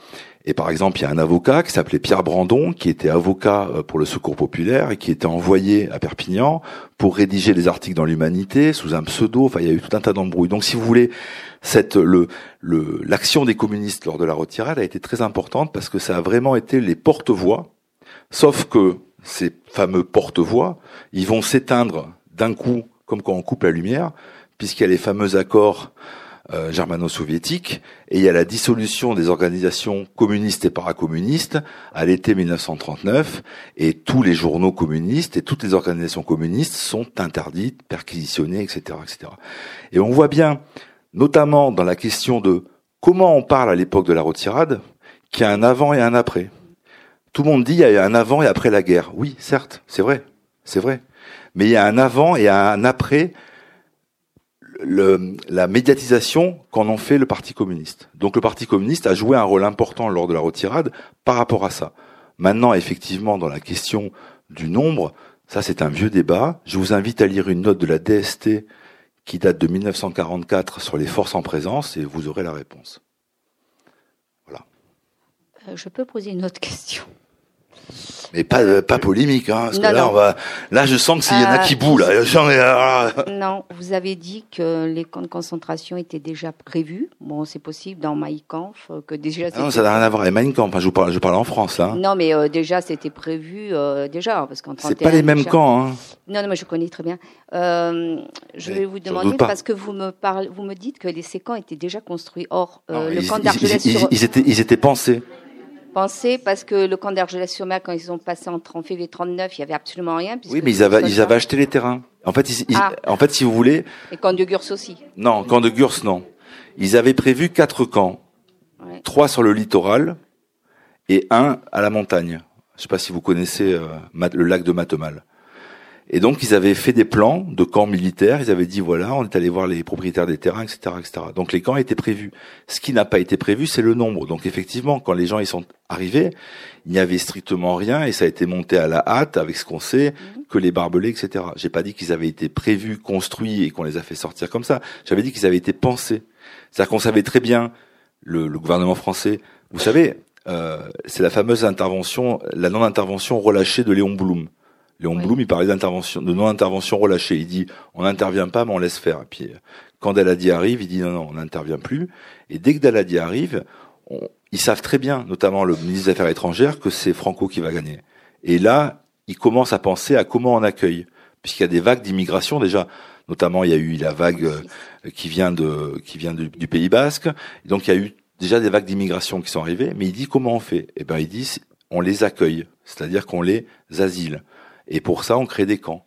Speaker 3: Et par exemple, il y a un avocat qui s'appelait Pierre Brandon, qui était avocat euh, pour le Secours populaire et qui était envoyé à Perpignan pour rédiger des articles dans l'Humanité sous un pseudo. Enfin, il y a eu tout un tas d'embrouilles. Donc, si vous voulez, cette le l'action des communistes lors de la retirade a été très importante parce que ça a vraiment été les porte-voix. Sauf que ces fameux porte-voix, ils vont s'éteindre d'un coup, comme quand on coupe la lumière, puisqu'il y a les fameux accords euh, germano-soviétique, et il y a la dissolution des organisations communistes et paracommunistes à l'été 1939, et tous les journaux communistes et toutes les organisations communistes sont interdites, perquisitionnées, etc., etc. Et on voit bien, notamment dans la question de comment on parle à l'époque de la retirade, qu'il y a un avant et un après. Tout le monde dit il y a un avant et après la guerre. Oui, certes, c'est vrai, c'est vrai. Mais il y a un avant et un après le, la médiatisation qu'en ont fait le Parti communiste. Donc le Parti communiste a joué un rôle important lors de la retirade par rapport à ça. Maintenant, effectivement, dans la question du nombre, ça c'est un vieux débat. Je vous invite à lire une note de la DST qui date de 1944 sur les forces en présence et vous aurez la réponse. Voilà.
Speaker 6: Euh, je peux poser une autre question?
Speaker 3: Mais pas euh, pas polémique, hein, parce que là, on va, là, je sens qu'il y en a qui bouent, là.
Speaker 6: Euh, non, vous avez dit que les camps de concentration étaient déjà prévus. Bon, c'est possible dans Mein Kampf que déjà.
Speaker 3: Ah non, ça n'a rien à voir avec Mein Kampf. Hein, je parle, je parle en France, là.
Speaker 6: Non, mais euh, déjà, c'était prévu déjà, parce qu'en
Speaker 3: C'est pas les mêmes camps, hein.
Speaker 6: Non, non, mais je connais très bien. je vais vous demander parce que vous me parlez, vous me dites que les ces camps étaient déjà construits. Or, le camp d'Argelès
Speaker 3: ils, ils, étaient, ils étaient pensés
Speaker 6: pensé parce que le camp d'Argelès-sur-Mer, quand ils ont passé en, février 39, il y avait absolument rien.
Speaker 3: Oui, mais ils avaient, ils avaient acheté les terrains. En fait, ils, ah. en fait, si vous voulez.
Speaker 6: Et camp de Gurs aussi.
Speaker 3: Non, camp de Gurs, non. Ils avaient prévu quatre camps. Trois sur le littoral et un à la montagne. Je sais pas si vous connaissez euh, le lac de Matemal. Et donc ils avaient fait des plans de camps militaires. Ils avaient dit voilà, on est allé voir les propriétaires des terrains, etc., etc. Donc les camps étaient prévus. Ce qui n'a pas été prévu, c'est le nombre. Donc effectivement, quand les gens y sont arrivés, il n'y avait strictement rien et ça a été monté à la hâte avec ce qu'on sait mhm. que les barbelés, etc. J'ai pas dit qu'ils avaient été prévus, construits et qu'on les a fait sortir comme ça. J'avais dit qu'ils avaient été pensés. C'est-à-dire qu'on savait très bien le, le gouvernement français. Vous savez, euh, c'est la fameuse intervention, la non-intervention relâchée de Léon Blum. Léon Blum, il parlait d'intervention, de non-intervention relâchée. Il dit, on n'intervient pas, mais on laisse faire. Et puis, quand Daladi arrive, il dit, non, non, on n'intervient plus. Et dès que Daladi arrive, ils savent très bien, notamment le ministre des Affaires étrangères, que c'est Franco qui va gagner. Et là, ils commencent à penser à comment on accueille. Puisqu'il y a des vagues d'immigration déjà. Notamment, il y a eu la vague euh, qui vient de, qui vient du, Pays Basque. donc, il y a eu déjà des vagues d'immigration qui sont arrivées. Mais il dit comment on fait? Eh ben, il dit, on les accueille. C'est-à-dire qu'on les asile. Et pour ça, on crée des camps.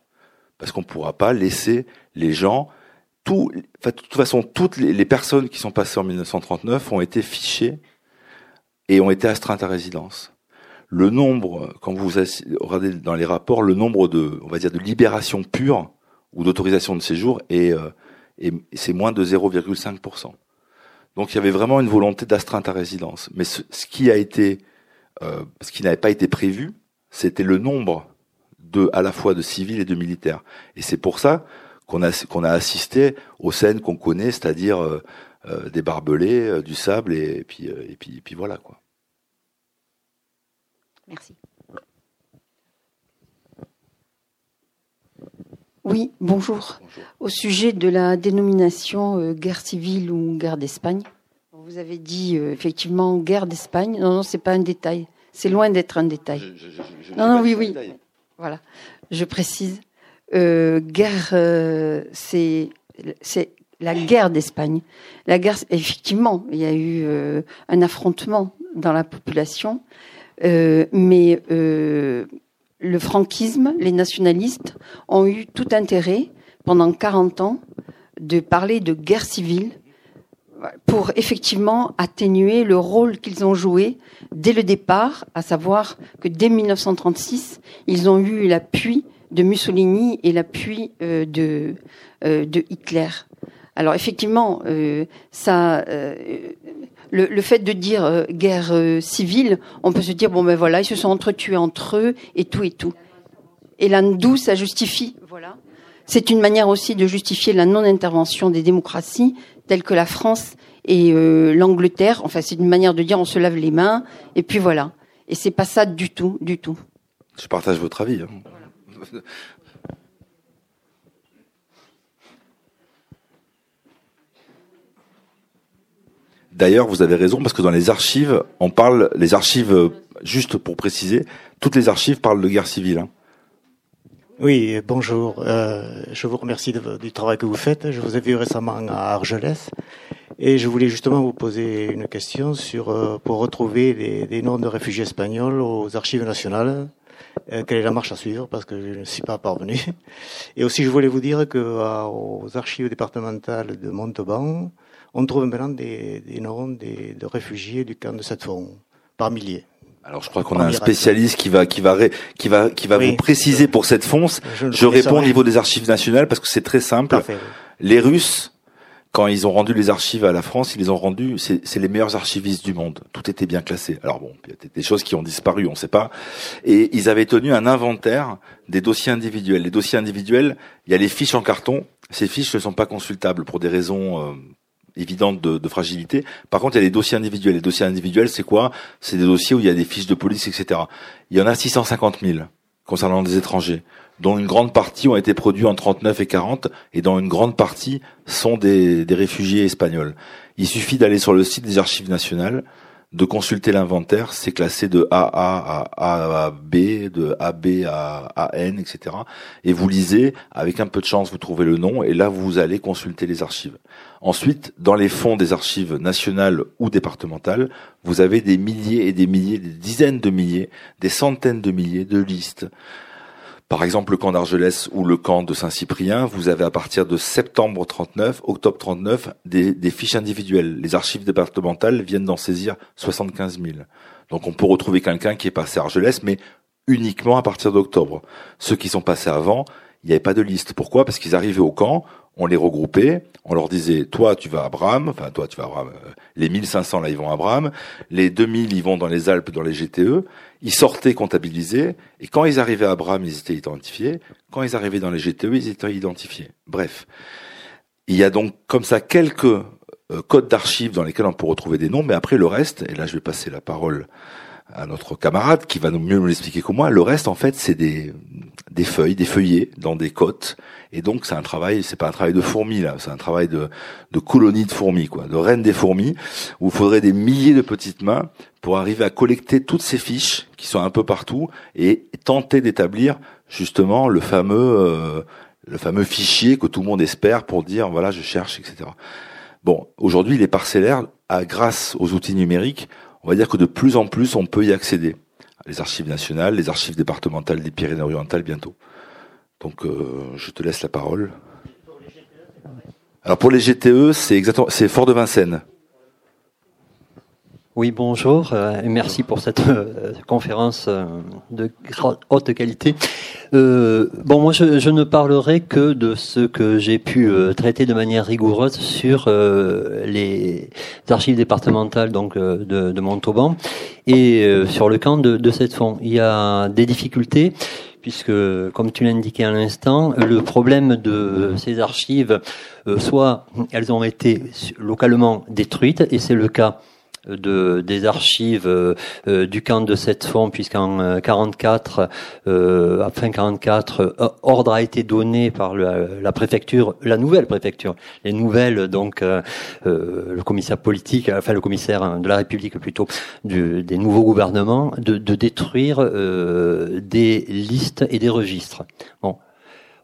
Speaker 3: Parce qu'on ne pourra pas laisser les gens... Tout, de toute façon, toutes les, personnes qui sont passées en 1939 ont été fichées et ont été astreintes à résidence. Le nombre, quand vous regardez dans les rapports, le nombre de, on va dire, de libérations pures ou d'autorisation de séjour est, euh, c'est moins de 0,5%. Donc il y avait vraiment une volonté d'astreinte à résidence. Mais ce, qui a été, euh, ce qui n'avait pas été prévu, c'était le nombre de, à la fois de civils et de militaires. Et c'est pour ça qu'on a, qu'on a assisté aux scènes qu'on connaît, c'est-à-dire euh, des barbelés, du sable et, puis et puis et puis voilà quoi.
Speaker 6: Merci.
Speaker 5: Oui, bonjour. Au sujet de la dénomination euh, guerre civile ou guerre d'Espagne, vous avez dit euh, effectivement guerre d'Espagne. Non, non, c'est pas un détail. C'est loin d'être un détail. non, non, oui, oui. Voilà, je précise. Euh, guerre, c'est c'est la guerre d'Espagne. La guerre, effectivement, il y a eu un affrontement dans la population, mais le franquisme, les nationalistes ont eu tout intérêt pendant 40 ans de parler de guerre civile pour effectivement atténuer le rôle qu'ils ont joué dès le départ, à savoir que dès 1936, ils ont eu l'appui de Mussolini et l'appui euh, de, euh, Hitler. Alors effectivement, euh, ça, le, fait de dire euh, guerre euh, civile, on peut se dire bon ben voilà, ils se sont entretués entre eux et tout et tout. Et là, d'où ça justifie Voilà. C'est une manière aussi de justifier la non-intervention des démocraties telles que la France et euh, l'Angleterre. Enfin, c'est une manière de dire on se lave les mains et puis voilà. Et c'est pas ça du tout, du tout.
Speaker 3: Je partage votre avis. Hein. D'ailleurs, vous avez raison parce que dans les archives, on parle, les archives, juste pour préciser, toutes les archives parlent de guerre civile. Hein.
Speaker 7: Oui, bonjour. Euh, je vous remercie du travail que vous faites. Je vous ai vu récemment à Argelès et je voulais justement vous poser une question sur euh, pour retrouver des, noms de réfugiés espagnols aux archives nationales. Euh, quelle est la marche à suivre? Parce que je ne suis pas parvenu. Et aussi, je voulais vous dire que aux archives départementales de Montauban, on trouve maintenant des, noms des, de réfugiés du camp de cette par milliers.
Speaker 3: Alors je crois qu'on a un spécialiste qui va qui va qui va qui va vous préciser pour cette fonce. Je, réponds au niveau des archives nationales parce que c'est très simple. Les Russes quand ils ont rendu les archives à la France, ils les ont rendus, c'est les meilleurs archivistes du monde. Tout était bien classé. Alors bon, il y a des choses qui ont disparu, on ne sait pas. Et ils avaient tenu un inventaire des dossiers individuels. Les dossiers individuels, il y a les fiches en carton. Ces fiches ne sont pas consultables pour des raisons euh, évidente de, de, fragilité. Par contre, il y a les dossiers individuels. Les dossiers individuels, c'est quoi? C'est des dossiers où il y a des fiches de police, etc. Il y en a 650 000 concernant des étrangers, dont une grande partie ont été produits en 39 et 40, et dont une grande partie sont des, des réfugiés espagnols. Il suffit d'aller sur le site des archives nationales, de consulter l'inventaire, c'est classé de AA à, à B, de AB à, à N, etc. Et vous lisez, avec un peu de chance, vous trouvez le nom, et là vous allez consulter les archives. Ensuite, dans les fonds des archives nationales ou départementales, vous avez des milliers et des milliers, des dizaines de milliers, des centaines de milliers de listes par exemple, le camp d'Argelès ou le camp de Saint-Cyprien, vous avez à partir de septembre 39, octobre 39, des, des fiches individuelles. Les archives départementales viennent d'en saisir 75 000. Donc on peut retrouver quelqu'un qui est passé à Argelès, mais uniquement à partir d'octobre. Ceux qui sont passés avant, il n'y avait pas de liste. Pourquoi? Parce qu'ils arrivaient au camp, on les regroupait, on leur disait, toi tu vas à Bram, enfin toi tu vas à Bram, euh, les 1500 là ils vont à Bram, les 2000 ils vont dans les Alpes dans les GTE, ils sortaient comptabilisés, et quand ils arrivaient à Bram ils étaient identifiés, quand ils arrivaient dans les GTE ils étaient identifiés. Bref, il y a donc comme ça quelques euh, codes d'archives dans lesquels on peut retrouver des noms, mais après le reste, et là je vais passer la parole à notre camarade qui va mieux nous l'expliquer que moi. Le reste, en fait, c'est des, des feuilles, des feuillets dans des côtes. Et donc, c'est un travail, c'est pas un travail de fourmis, là. C'est un travail de, de colonie de fourmis, quoi. De reine des fourmis, où il faudrait des milliers de petites mains pour arriver à collecter toutes ces fiches qui sont un peu partout et tenter d'établir, justement, le fameux, euh, le fameux fichier que tout le monde espère pour dire, voilà, je cherche, etc. Bon, aujourd'hui, les parcellaires, à, grâce aux outils numériques, on va dire que de plus en plus, on peut y accéder. Les archives nationales, les archives départementales des Pyrénées-Orientales bientôt. Donc, euh, je te laisse la parole. Alors pour les GTE, c'est exactement, c'est Fort de Vincennes.
Speaker 8: Oui, bonjour, euh, et merci pour cette euh, conférence de haute qualité. Euh, bon, moi, je, je, ne parlerai que de ce que j'ai pu euh, traiter de manière rigoureuse sur euh, les archives départementales donc euh, de, de, Montauban et sur le camp de, de cette fond. Il y a des difficultés puisque, comme tu l'as indiqué à l'instant, le problème de ces archives, soit elles ont été localement détruites, et c'est le cas de, des archives euh, euh, du camp de cette fond, puisqu'en 44, euh, fin 44, ordre a été donné par la, préfecture, la nouvelle préfecture, les nouvelles donc le commissaire politique, enfin le commissaire de la République plutôt, du, des nouveaux gouvernements, de, de détruire des listes et des registres. Bon,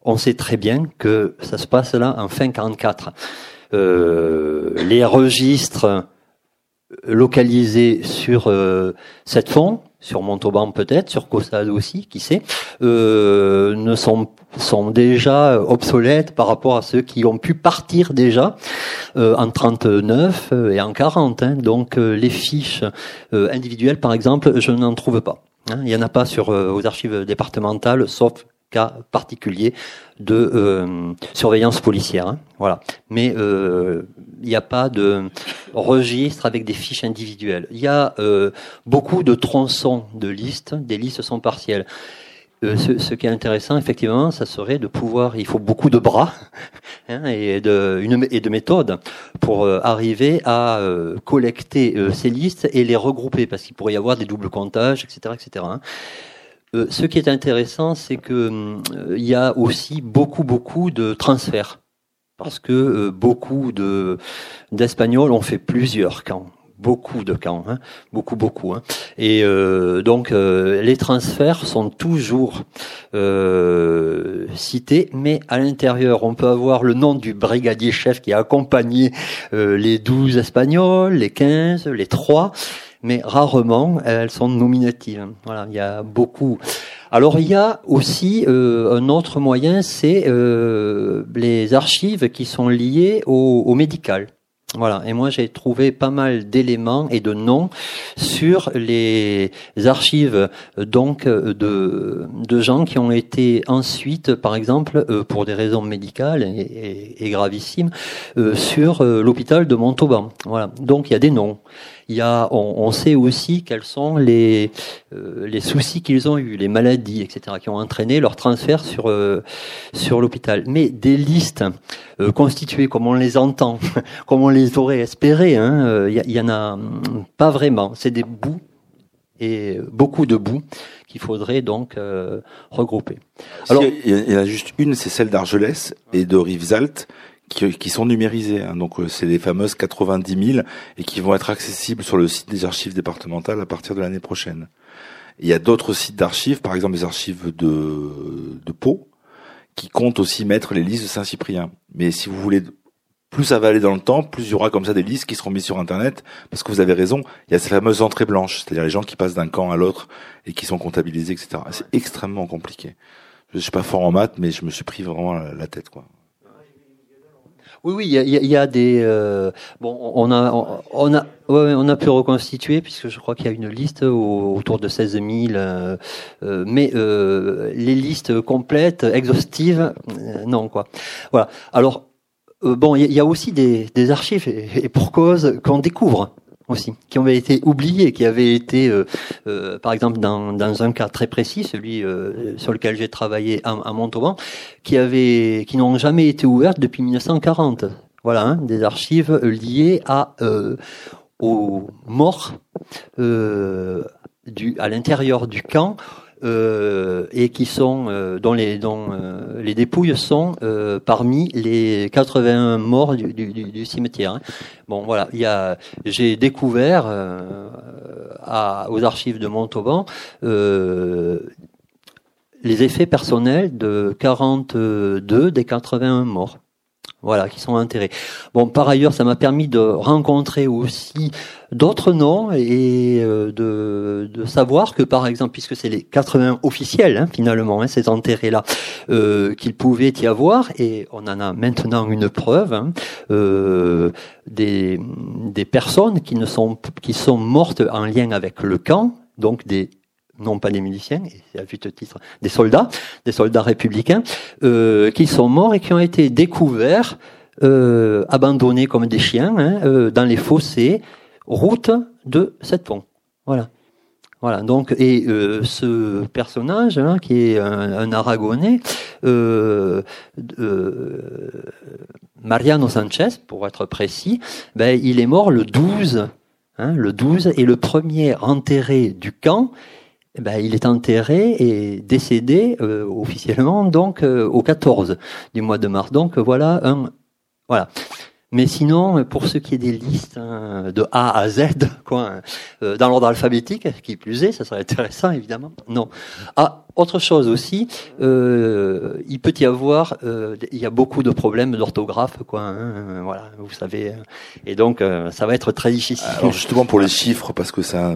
Speaker 8: on sait très bien que ça se passe là en fin 44. Euh, les registres localisés sur euh, cette fond, sur Montauban peut-être, sur Cossade aussi, qui sait, euh, ne sont sont déjà obsolètes par rapport à ceux qui ont pu partir déjà euh, en 39 et en 40. Hein. Donc les fiches individuelles, par exemple, je n'en trouve pas. Hein. Il n'y en a pas sur aux archives départementales, sauf cas particulier de euh, surveillance policière. Hein, voilà. Mais euh, il n'y a pas de registre avec des fiches individuelles. Il y a euh, beaucoup de tronçons de listes. Des listes sont partielles. Ce, ce, qui est intéressant, effectivement, ça serait de pouvoir. Il faut beaucoup de bras (laughs) hein, et, de, une, et de méthodes pour arriver à collecter ces listes et les regrouper, parce qu'il pourrait y avoir des doubles comptages, etc., etc. Hein. Euh, ce qui est intéressant, c'est que euh, il y a aussi beaucoup, beaucoup de transferts. Parce que euh, beaucoup de d'Espagnols ont fait plusieurs camps beaucoup de camps, hein, beaucoup, beaucoup. Hein. Et donc les transferts sont toujours cités, mais à l'intérieur, on peut avoir le nom du brigadier chef qui a accompagné les 12 Espagnols, les 15, les 3 mais rarement elles sont nominatives. Voilà, il y a beaucoup. Alors il y a aussi euh, un autre moyen, c'est euh, les archives qui sont liées au, au médical. Voilà, et moi j'ai trouvé pas mal d'éléments et de noms sur les archives donc de, de gens qui ont été ensuite, par exemple, euh, pour des raisons médicales et, et, gravissimes, euh, sur euh, l'hôpital de Montauban. Voilà, donc il y a des noms. Il y a, on, sait aussi quels sont les les soucis qu'ils ont eu, les maladies, etc., qui ont entraîné leur transfert sur sur l'hôpital. Mais des listes constituées comme on les entend, (laughs) comme on les aurait espéré. Il hein. euh, y, en a hum, pas vraiment. C'est des bouts et beaucoup de bouts qu'il faudrait donc euh, regrouper.
Speaker 3: Alors, il y, en a juste une, c'est celle d'Argelès et de Rivesaltes qui, qui sont numérisées. Hein. Donc, euh, c'est les fameuses 90 000 et qui vont être accessibles sur le site des archives départementales à partir de l'année prochaine. Il y a d'autres sites d'archives, par exemple les archives de, de Pau, qui comptent aussi mettre les listes de Saint-Cyprien. Mais si vous voulez plus ça va aller dans le temps, plus il y aura comme ça des listes qui seront mises sur Internet, parce que vous avez raison, il y a ces fameuses entrées blanches, c'est-à-dire les gens qui passent d'un camp à l'autre et qui sont comptabilisés, etc. C'est extrêmement compliqué. Je suis pas fort en maths, mais je me suis pris vraiment la tête, quoi.
Speaker 8: Oui, oui, il y a, y a, des euh, bon, on a, on, a, ouais, on a pu reconstituer puisque je crois qu'il y a une liste autour de 16 000, euh, euh, mais les listes complètes, exhaustives, non quoi. Voilà. Alors euh, bon, il y, a aussi des, des archives, et, pour cause, qu'on découvre aussi, qui avaient été oubliées, qui avaient été, euh, euh, par exemple, dans, dans, un cas très précis, celui sur lequel j'ai travaillé à, à, Montauban, qui avaient, qui n'ont jamais été ouvertes depuis 1940. Voilà, hein, des archives liées à aux morts du, à l'intérieur du camp euh, et qui sont euh, dont les dont euh, les dépouilles sont parmi les 81 morts du, du, du cimetière. Hein. Bon voilà, il y a j'ai découvert à, aux archives de Montauban les effets personnels de 42 des 81 morts voilà, qui sont enterrés. Bon, par ailleurs, ça m'a permis de rencontrer aussi d'autres noms et euh, de, savoir que, par exemple, puisque c'est les 80 officiels, hein, finalement, hein, ces enterrés-là, euh, qu'il pouvait y avoir, et on en a maintenant une preuve, hein, euh, des, des personnes qui ne sont qui sont mortes en lien avec le camp, donc des non pas des miliciens, et à juste titre des soldats, des soldats républicains, euh, qui sont morts et qui ont été découverts, euh, abandonnés comme des chiens, hein, euh, dans les fossés, route de cette pont. Voilà. Voilà. Donc, et ce personnage, hein, qui est un, Aragonais, Mariano Sanchez, pour être précis, ben, il est mort le 12, hein, le 12, et le premier enterré du camp, eh ben, il est enterré et décédé euh, officiellement donc euh, au 14 du mois de mars. Donc voilà un voilà. Mais sinon, pour ce qui est des listes hein, de A à Z, (laughs) quoi, hein, euh, dans l'ordre alphabétique, qui plus est, ça serait intéressant évidemment. Non. Ah, autre chose aussi, euh, il peut y avoir, euh, il y a beaucoup de problèmes d'orthographe, quoi. Hein, voilà, vous savez. Et donc, euh, ça va être très difficile.
Speaker 3: Alors justement pour les chiffres, parce que ça,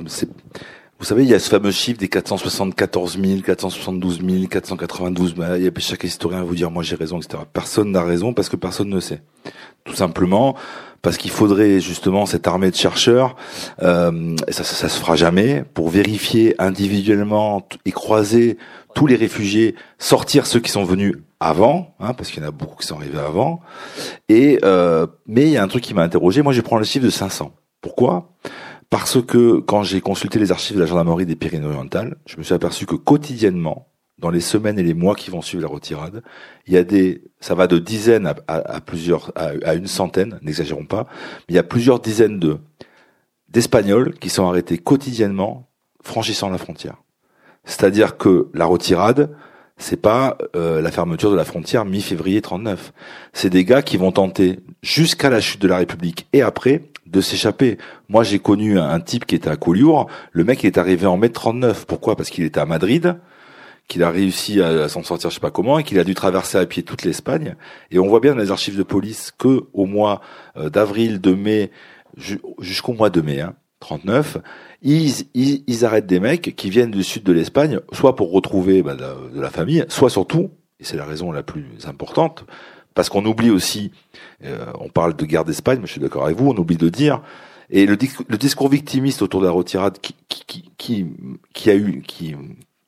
Speaker 3: vous savez, il y a ce fameux chiffre des 474 000, 472 000, 492 000. Il y a chaque historien va vous dire, moi j'ai raison, etc. Personne n'a raison parce que personne ne sait. Tout simplement parce qu'il faudrait justement cette armée de chercheurs, euh, et ça, ça, ça se fera jamais, pour vérifier individuellement et croiser tous les réfugiés, sortir ceux qui sont venus avant, hein, parce qu'il y en a beaucoup qui sont arrivés avant. Et euh, mais il y a un truc qui m'a interrogé. Moi, je prends le chiffre de 500. Pourquoi? Parce que quand j'ai consulté les archives de la gendarmerie des Pyrénées-Orientales, je me suis aperçu que quotidiennement, dans les semaines et les mois qui vont suivre la retirade, il y a des, ça va de dizaines à, plusieurs, à, une centaine, n'exagérons pas, mais il y a plusieurs dizaines de d'Espagnols qui sont arrêtés quotidiennement franchissant la frontière. C'est-à-dire que la retirade, c'est pas euh, la fermeture de la frontière mi-février 39. C'est des gars qui vont tenter jusqu'à la chute de la République et après de s'échapper. Moi, j'ai connu un, type qui était à Collioure. Le mec est arrivé en mai 39. Pourquoi? Parce qu'il était à Madrid, qu'il a réussi à, s'en sortir, je sais pas comment, et qu'il a dû traverser à pied toute l'Espagne. Et on voit bien dans les archives de police que au mois euh, d'avril, de mai, ju- jusqu'au mois de mai, hein, 39, ils, ils, ils arrêtent des mecs qui viennent du sud de l'Espagne, soit pour retrouver bah, de, la, famille, soit surtout, et c'est la raison la plus importante, parce qu'on oublie aussi, euh, on parle de guerre d'Espagne, mais je suis d'accord avec vous, on oublie de dire, et le, discours- victimiste autour de la retirade qui, qui, qui, a eu, qui,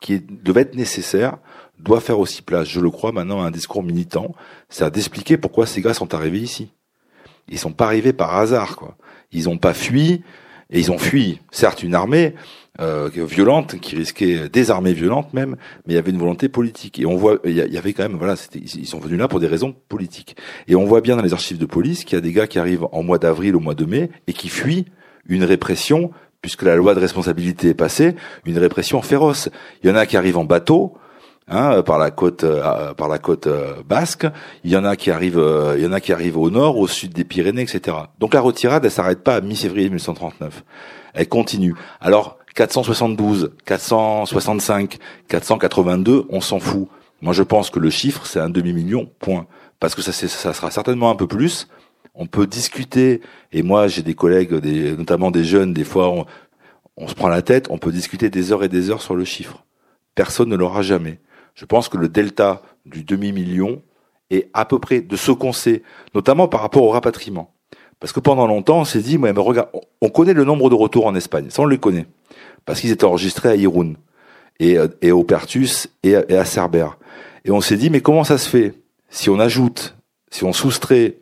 Speaker 3: qui devait être nécessaire, doit faire aussi place, je le crois, maintenant à un discours militant, c'est-à-dire d'expliquer pourquoi ces gars sont arrivés ici. Ils sont pas arrivés par hasard, quoi. Ils ont pas fui, et ils ont fui, certes, une armée euh, violente, qui risquait des armées violentes même, mais il y avait une volonté politique. Et on voit, il y avait quand même, voilà, ils sont venus là pour des raisons politiques. Et on voit bien dans les archives de police qu'il y a des gars qui arrivent en mois d'avril, au mois de mai, et qui fuient une répression, puisque la loi de responsabilité est passée, une répression féroce. Il y en a qui arrivent en bateau, hein, par la côte, euh, par la côte euh, basque. Il y en a qui arrivent, euh, il y en a qui arrivent au nord, au sud des Pyrénées, etc. Donc la retirade, elle s'arrête pas à mi-février 1939. Elle continue. Alors 472, 465, 482, on s'en fout. Moi, je pense que le chiffre, c'est un demi-million, point. Parce que ça, ça sera certainement un peu plus. On peut discuter, et moi, j'ai des collègues, des, notamment des jeunes, des fois, on, on se prend la tête, on peut discuter des heures et des heures sur le chiffre. Personne ne l'aura jamais. Je pense que le delta du demi-million est à peu près de ce qu'on sait, notamment par rapport au rapatriement. Parce que pendant longtemps, on s'est dit, mais regarde, on connaît le nombre de retours en Espagne, ça on le connaît, parce qu'ils étaient enregistrés à Irun et, euh, et au Pertus et, à- Cerbère. Et on s'est dit, mais comment ça se fait? Si on ajoute, si on soustrait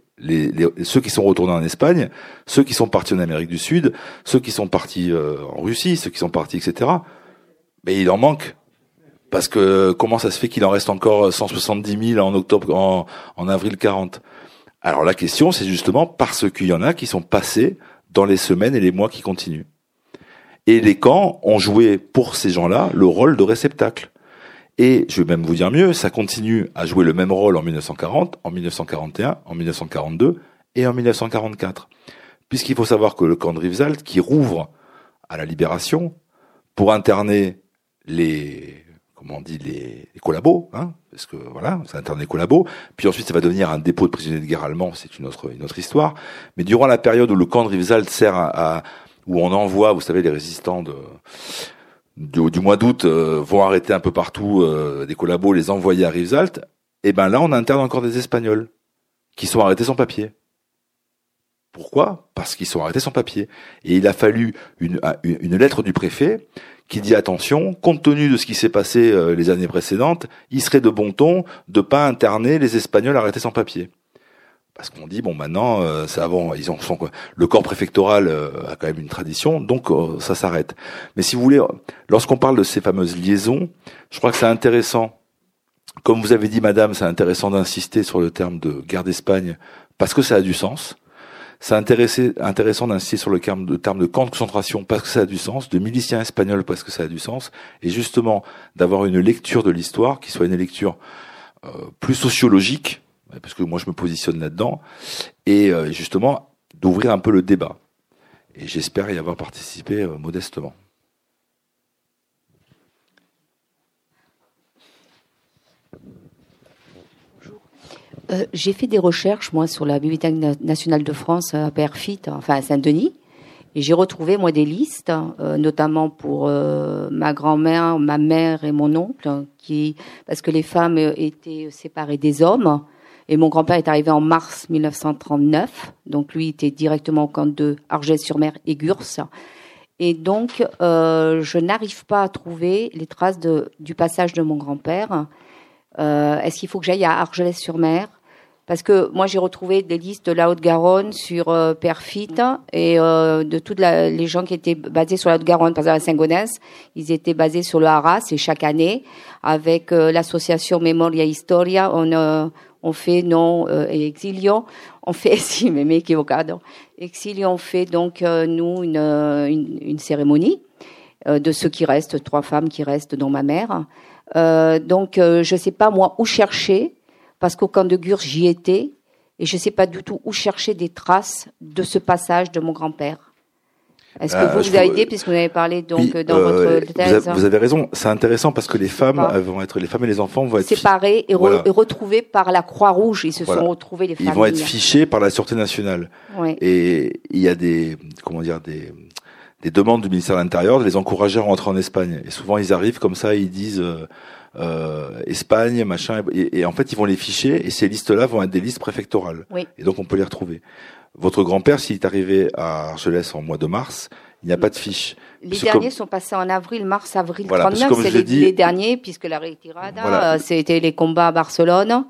Speaker 3: ceux qui sont retournés en Espagne, ceux qui sont partis en Amérique du Sud, ceux qui sont partis euh, en Russie, ceux qui sont partis, etc. Mais il en manque. Parce que comment ça se fait qu'il en reste encore 170 000 en octobre, en, en avril 40 Alors la question, c'est justement parce qu'il y en a qui sont passés dans les semaines et les mois qui continuent. Et les camps ont joué pour ces gens-là le rôle de réceptacle. Et je vais même vous dire mieux, ça continue à jouer le même rôle en 1940, en 1941, en 1942 et en 1944. Puisqu'il faut savoir que le camp de Rivesaltes, qui rouvre à la libération pour interner les comment on dit les, les collabos, hein, parce que voilà, ça interne les collabos. Puis ensuite, ça va devenir un dépôt de prisonniers de guerre allemands, c'est une autre histoire. Mais durant la période où le camp de Rivesaltes sert à, où on envoie, vous savez, les résistants de du, mois d'août euh, vont arrêter un peu partout euh, des collabos, les envoyer à Rivesaltes. Et ben là, on interne encore des Espagnols qui sont arrêtés sans papier. Pourquoi? Parce qu'ils sont arrêtés sans papier. Et il a fallu une, une lettre du préfet qui dit attention, compte tenu de ce qui s'est passé euh, les années précédentes, il serait de bon ton de pas interner les Espagnols arrêtés sans papier. Parce qu'on dit bon maintenant euh, ils ont sont le corps préfectoral euh, a quand même une tradition donc ça s'arrête. Mais si vous voulez lorsqu'on parle de ces fameuses liaisons, je crois que c'est intéressant comme vous avez dit madame, c'est intéressant d'insister sur le terme de guerre d'Espagne parce que ça a du sens. C'est intéressant d'insister sur le terme de, camp de concentration parce que ça a du sens, de miliciens espagnols parce que ça a du sens, et justement d'avoir une lecture de l'histoire qui soit une lecture euh, plus sociologique, parce que moi je me positionne là-dedans, et euh, justement d'ouvrir un peu le débat. Et j'espère y avoir participé euh, modestement.
Speaker 6: Euh, j'ai fait des recherches, moi, sur la Bibliothèque nationale de France à Perfit, enfin à Saint-Denis. Et j'ai retrouvé, moi, des listes, euh, notamment pour euh, ma grand-mère, ma mère et mon oncle, qui, parce que les femmes étaient séparées des hommes. Et mon grand-père est arrivé en mars 1939. Donc, lui était directement au camp de Argès-sur-Mer et Gurs. Et donc, je n'arrive pas à trouver les traces du passage de mon grand-père. Est-ce qu'il faut que j'aille à Argelès-sur-Mer? Parce que moi j'ai retrouvé des listes de la Haute-Garonne sur euh, Perfit et euh, de toutes les gens qui étaient basés sur la Haute-Garonne, par exemple à Saint-Gonès, ils étaient basés sur le Haras et chaque année avec euh, l'association Memoria Historia, on euh, on fait non et Exilio, on fait (laughs) si mais equivocado. Exilio on fait donc nous une, une, une cérémonie de ceux qui restent, trois femmes qui restent dont ma mère. Donc je sais pas moi où chercher parce qu'au camp de Gurs, j'y étais, et je ne sais pas du tout où chercher des traces de ce passage de mon grand-père. Est-ce que euh, vous, vous avez aidé puisque vous avez parlé donc dans
Speaker 3: euh, votre thèse? vous avez, raison, c'est intéressant parce que les femmes vont être les femmes et les enfants vont être
Speaker 6: séparés et, retrouvés par la Croix-Rouge. Ils se sont retrouvés les
Speaker 3: familles. Ils vont être fichés par la sûreté nationale. Et il y a des comment dire des des demandes du ministère de l'Intérieur de les encourager à rentrer en Espagne. Et souvent ils arrivent comme ça, ils disent euh, euh, Espagne, machin, et, en fait ils vont les ficher et ces listes-là vont être des listes préfectorales. Et donc on peut les retrouver. Votre grand-père, s'il est arrivé à Argelès en mois de mars, il n'y a pas de fiche.
Speaker 6: Les derniers sont passés en avril, mars, avril 39, c'est les, derniers, puisque la retirada, euh, c'était les combats à Barcelone,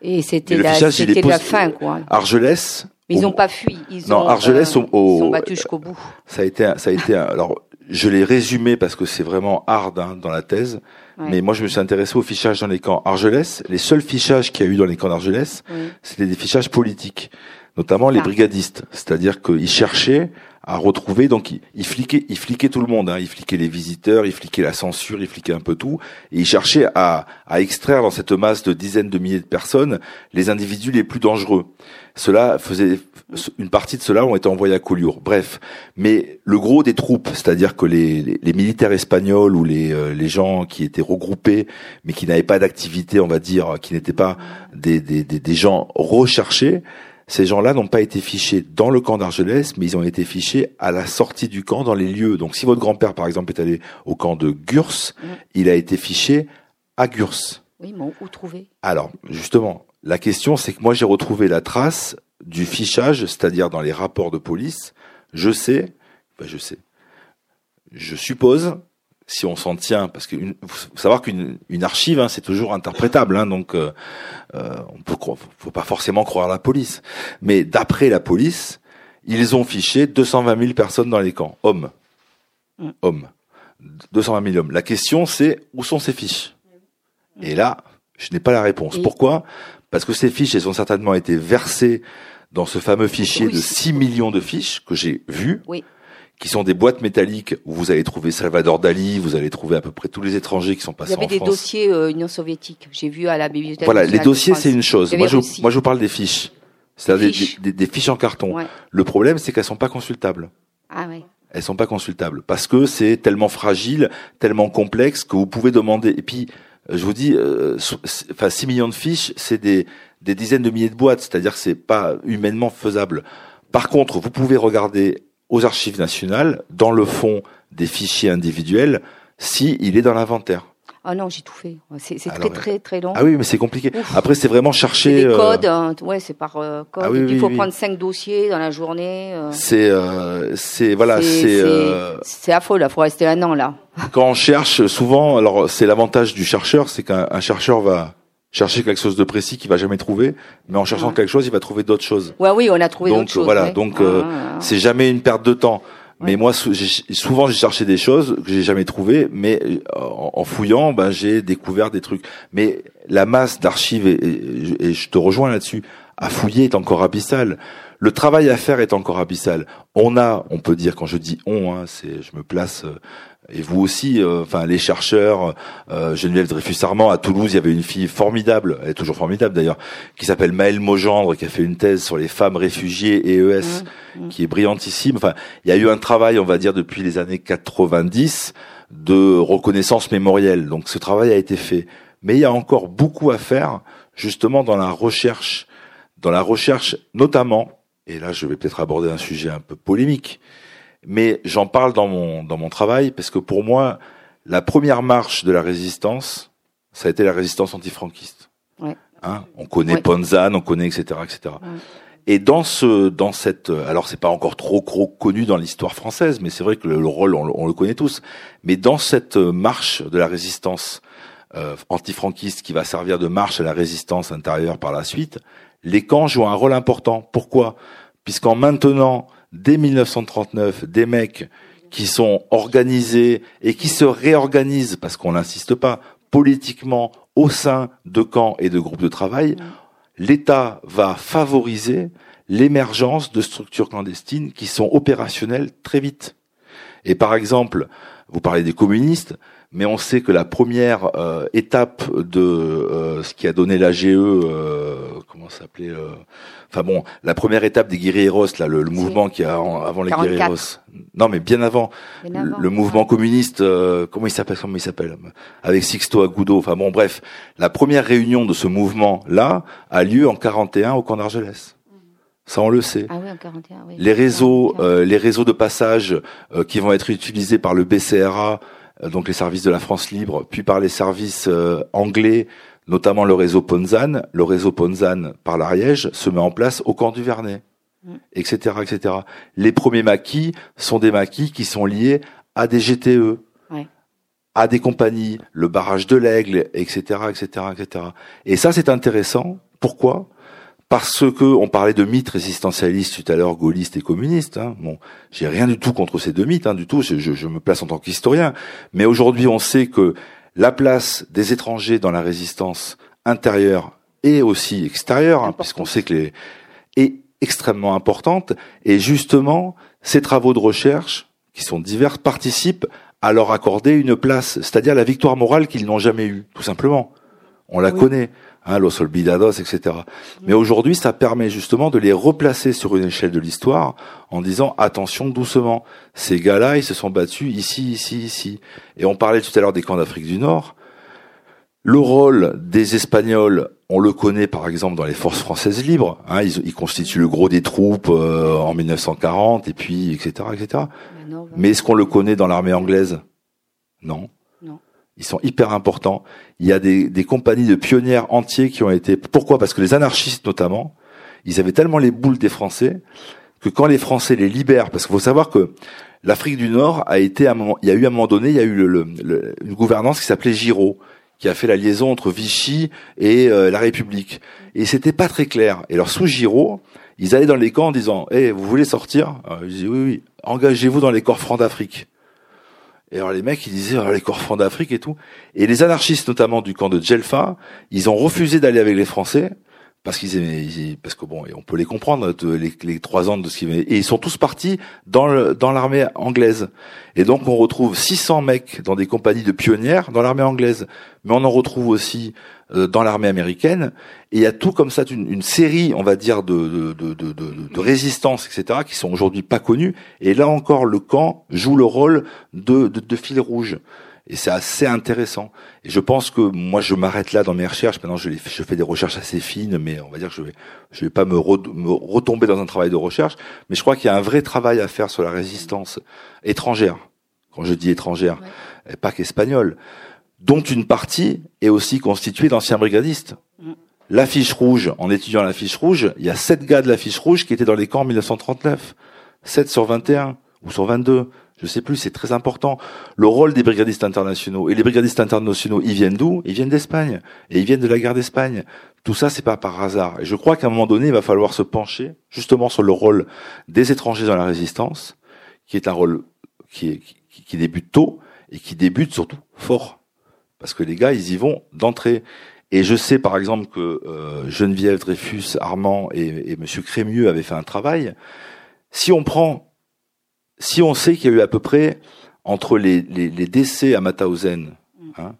Speaker 6: et c'était la, la fin, quoi.
Speaker 3: Argelès.
Speaker 6: Ils n'ont pas fui. Ils
Speaker 3: non,
Speaker 6: ont,
Speaker 3: Argelès,
Speaker 6: euh, au, ils battus jusqu'au bout.
Speaker 3: Ça a été, ça a été, alors, je l'ai résumé parce que c'est vraiment hard hein, dans la thèse. Mais moi, je me suis intéressé au fichage dans les camps Argelès. Les seuls fichages qu'il y a eu dans les camps d'Argelès, c'était des fichages politiques, notamment les ah. brigadistes. C'est-à-dire qu'ils cherchaient à retrouver, donc ils, ils fliquaient, ils fliquaient tout le monde, hein. ils fliquaient les visiteurs, ils fliquaient la censure, ils fliquaient un peu tout, et ils cherchaient à, à extraire dans cette masse de dizaines de milliers de personnes les individus les plus dangereux. Cela faisait une partie de cela ont été envoyés à Collioure. Bref, mais le gros des troupes, c'est-à-dire que les, les, militaires espagnols ou les, euh, les gens qui étaient regroupés, mais qui n'avaient pas d'activité, on va dire, qui n'étaient pas des, des, des gens recherchés, ces gens-là n'ont pas été fichés dans le camp d'Argelès, mais ils ont été fichés à la sortie du camp, dans les lieux. Donc si votre grand-père, par exemple, est allé au camp de Gurs, mm. il a été fiché à Gurs.
Speaker 6: Oui, mais où trouver?
Speaker 3: Alors, justement, la question, c'est que moi, j'ai retrouvé la trace du fichage, c'est-à-dire dans les rapports de police. Je sais, ben je sais, je suppose si on s'en tient, parce que faut savoir qu'une une archive, hein, c'est toujours interprétable, hein, donc euh, euh, on peut, faut pas forcément croire la police. Mais d'après la police, ils ont fiché 220 000 personnes dans les camps, hommes, mm. hommes, 220 000 hommes. La question, c'est où sont ces fiches? Et là, je n'ai pas la réponse. Pourquoi? Parce que ces fiches, elles ont certainement été versées dans ce fameux fichier de 6 millions de fiches que j'ai vu.
Speaker 6: Oui
Speaker 3: qui sont des boîtes métalliques où vous allez trouver Salvador Dali, vous allez trouver à peu près tous les étrangers qui sont passés en France.
Speaker 6: Il y avait des dossiers euh, Union soviétique. J'ai vu à la bibliothèque.
Speaker 3: Voilà, les dossiers c'est une chose. Moi je, moi je vous parle des fiches. C'est-à-dire des, des, fiches en carton. Le problème c'est qu'elles sont pas consultables.
Speaker 6: Ah ouais.
Speaker 3: Elles sont pas consultables parce que c'est tellement fragile, tellement complexe que vous pouvez demander. Et puis euh, je vous dis, euh, enfin 6 millions de fiches, c'est des, des dizaines de milliers de boîtes, c'est-à-dire que c'est pas humainement faisable. Par contre, vous pouvez regarder aux archives nationales, dans le fond des fichiers individuels, si il est dans l'inventaire.
Speaker 6: Ah non, j'ai tout fait. C'est très très très long.
Speaker 3: Ah oui, mais c'est compliqué.
Speaker 6: Ouf.
Speaker 3: Après, c'est vraiment chercher.
Speaker 6: des
Speaker 3: euh,
Speaker 6: codes, hein, ouais, c'est par euh, code.
Speaker 3: Ah oui,
Speaker 6: il faut
Speaker 3: oui.
Speaker 6: prendre cinq dossiers dans la journée. euh.
Speaker 3: c'est, euh, c'est voilà,
Speaker 6: C'est-
Speaker 3: c'est. euh,
Speaker 6: affreux là, faut rester un an là.
Speaker 3: quand on cherche, souvent, alors c'est l'avantage du chercheur, c'est qu'un un chercheur va chercher quelque chose de précis qu'il va jamais trouver, mais en cherchant
Speaker 6: Ouais.
Speaker 3: quelque chose, il va trouver d'autres choses.
Speaker 6: Ouais, oui, on a trouvé d'autres choses.
Speaker 3: voilà,
Speaker 6: ouais.
Speaker 3: donc,
Speaker 6: Ah,
Speaker 3: euh,
Speaker 6: ah, ah.
Speaker 3: C'est jamais une perte de temps. Mais moi, souvent, j'ai cherché des choses que j'ai jamais trouvées, mais euh, en, fouillant, ben, j'ai découvert des trucs. Mais la masse d'archives, et, et- et je te rejoins là-dessus, à fouiller est encore abyssale. Le travail à faire est encore abyssal. On a, on peut dire, quand je dis on, hein, c'est, je me place, euh, et vous aussi, euh, enfin les chercheurs, euh, Geneviève Dreyfus-Armand à Toulouse, il y avait une fille formidable, elle est toujours formidable d'ailleurs, qui s'appelle Maëlle Mogendre, qui a fait une thèse sur les femmes réfugiées et ES,
Speaker 6: Mmh, mmh.
Speaker 3: qui est brillantissime. Enfin, il y a eu un travail, on va dire, depuis les années 90 de reconnaissance mémorielle. Donc ce travail a été fait. Mais il y a encore beaucoup à faire, justement, dans la recherche, dans la recherche notamment, et là je vais peut-être aborder un sujet un peu polémique, mais j'en parle dans mon, dans mon travail, parce que pour moi, la première marche de la résistance, ça a été la résistance antifranquiste.
Speaker 6: Ouais.
Speaker 3: Hein on connaît
Speaker 6: Ouais.
Speaker 3: Ponzane, on connaît etc. etc.
Speaker 6: Ouais.
Speaker 3: Et dans ce, dans cette, alors c'est pas encore trop, trop connu dans l'histoire française, mais c'est vrai que le, le rôle on, le- on le connaît tous. Mais dans cette marche de la résistance euh, antifranquiste qui va servir de marche à la résistance intérieure par la suite, les camps jouent un rôle important. Pourquoi? Puisqu'en maintenant, dès 1939, des mecs qui sont organisés et qui se réorganisent, parce qu'on n'insiste pas, politiquement au sein de camps et de groupes de travail, l'État va favoriser l'émergence de structures clandestines qui sont opérationnelles très vite. Et par exemple, vous parlez des communistes, mais on sait que la première euh, étape de euh, ce qui a donné l'AGE, euh, comment s'appelait euh, Enfin bon, la première étape des guerrilleros, là, le, le mouvement qui a en- avant les
Speaker 6: 44.
Speaker 3: guerrilleros. Non, mais bien avant,
Speaker 6: Bien
Speaker 3: le,
Speaker 6: avant.
Speaker 3: le mouvement communiste, euh, comment il s'appelle Comment il s'appelle Avec Sixto Agudo. Enfin bon, bref, la première réunion de ce mouvement-là a lieu en 41 au camp d'Argelès. Ça, on le sait.
Speaker 6: Ah oui, en 41, oui.
Speaker 3: Les réseaux,
Speaker 6: 41.
Speaker 3: euh, les réseaux de passage euh, qui vont être utilisés par le BCRA, euh, donc les services de la France libre, puis par les services euh, anglais, notamment le réseau Ponzane. Le réseau Ponzane par l'Ariège se met en place au camp du Vernet,
Speaker 6: Mm.
Speaker 3: etc., etc. Les premiers maquis sont des maquis qui sont liés à des GTE,
Speaker 6: Ouais.
Speaker 3: à des compagnies, le barrage de l'Aigle, etc., etc., etc. Et ça, c'est intéressant. Pourquoi? Parce que on parlait de mythes résistentialistes tout à l'heure, gaullistes et communistes. Hein. Bon, j'ai rien du tout contre ces deux mythes, hein, du tout. Je, je- je me place en tant qu'historien, mais aujourd'hui, on sait que la place des étrangers dans la résistance intérieure et aussi extérieure, hein, puisqu'on sait que les est extrêmement importante. Et justement, ces travaux de recherche, qui sont divers, participent à leur accorder une place, c'est-à-dire la victoire morale qu'ils n'ont jamais eue, tout simplement. On la
Speaker 6: Oui.
Speaker 3: connaît, hein, Los Olvidados, etc. Mais aujourd'hui, ça permet justement de les replacer sur une échelle de l'histoire en disant attention doucement. Ces gars-là, ils se sont battus ici, ici, ici. Et on parlait tout à l'heure des camps d'Afrique du Nord. Le rôle des Espagnols, on le connaît par exemple dans les forces françaises libres. Hein, ils, ils constituent le gros des troupes euh, en 1940 et puis etc. etc. Mais est-ce qu'on le connaît dans l'armée anglaise? Non. Ils sont hyper importants. Il y a des, des compagnies de pionnières entiers qui ont été. Pourquoi? Parce que les anarchistes notamment, ils avaient tellement les boules des Français que quand les Français les libèrent, parce qu'il faut savoir que l'Afrique du Nord a été à un moment, il y a eu à un moment donné, il y a eu le, le- le- une gouvernance qui s'appelait Giraud, qui a fait la liaison entre Vichy et euh, la République. Et c'était pas très clair. Et alors sous Giraud, ils allaient dans les camps en disant "Eh, vous voulez sortir? Alors, Ils disaient "Oui, oui. Engagez-vous dans les corps francs d'Afrique." Et alors les mecs, ils disaient "Ah, les corps francs d'Afrique et tout. Et les anarchistes, notamment du camp de Djelfa, ils ont refusé d'aller avec les Français parce qu'ils parce que bon, et on peut les comprendre, les, les trois ans de ce qu'ils et ils sont tous partis dans le, dans l'armée anglaise. Et donc on retrouve 600 mecs dans des compagnies de pionnières dans l'armée anglaise, mais on en retrouve aussi euh, dans l'armée américaine. Et il y a tout comme ça, une, série, on va dire, de, de, de, etc., qui sont aujourd'hui pas connues. Et là encore, le camp joue le rôle de, de fil rouge. Et c'est assez intéressant. Et je pense que moi, je m'arrête là dans mes recherches. Maintenant, je, fais des recherches assez fines, mais on va dire que je vais, je vais pas me, re- me retomber dans un travail de recherche. Mais je crois qu'il y a un vrai travail à faire sur la résistance étrangère. Quand je dis étrangère, et pas qu'espagnole. dont une partie est aussi constituée d'anciens brigadistes. L'affiche rouge, en étudiant l'affiche rouge, il y a sept gars de l'affiche rouge qui étaient dans les camps en 1939. 7 sur 21 ou sur 22, je sais plus, c'est très important. Le rôle des brigadistes internationaux. Et les brigadistes internationaux, ils viennent d'où? Ils viennent d'Espagne. Et ils viennent de la guerre d'Espagne. Tout ça, c'est pas par hasard. Et je crois qu'à un moment donné, il va falloir se pencher justement sur le rôle des étrangers dans la résistance, qui est un rôle qui, qui, qui débute tôt et qui débute surtout fort. Parce que les gars, ils y vont d'entrée. Et je sais par exemple que euh, Geneviève Dreyfus, Armand et, et Monsieur Crémieux avaient fait un travail. Si on prend, si on sait qu'il y a eu à peu près entre les, les, les décès à Mauthausen hein,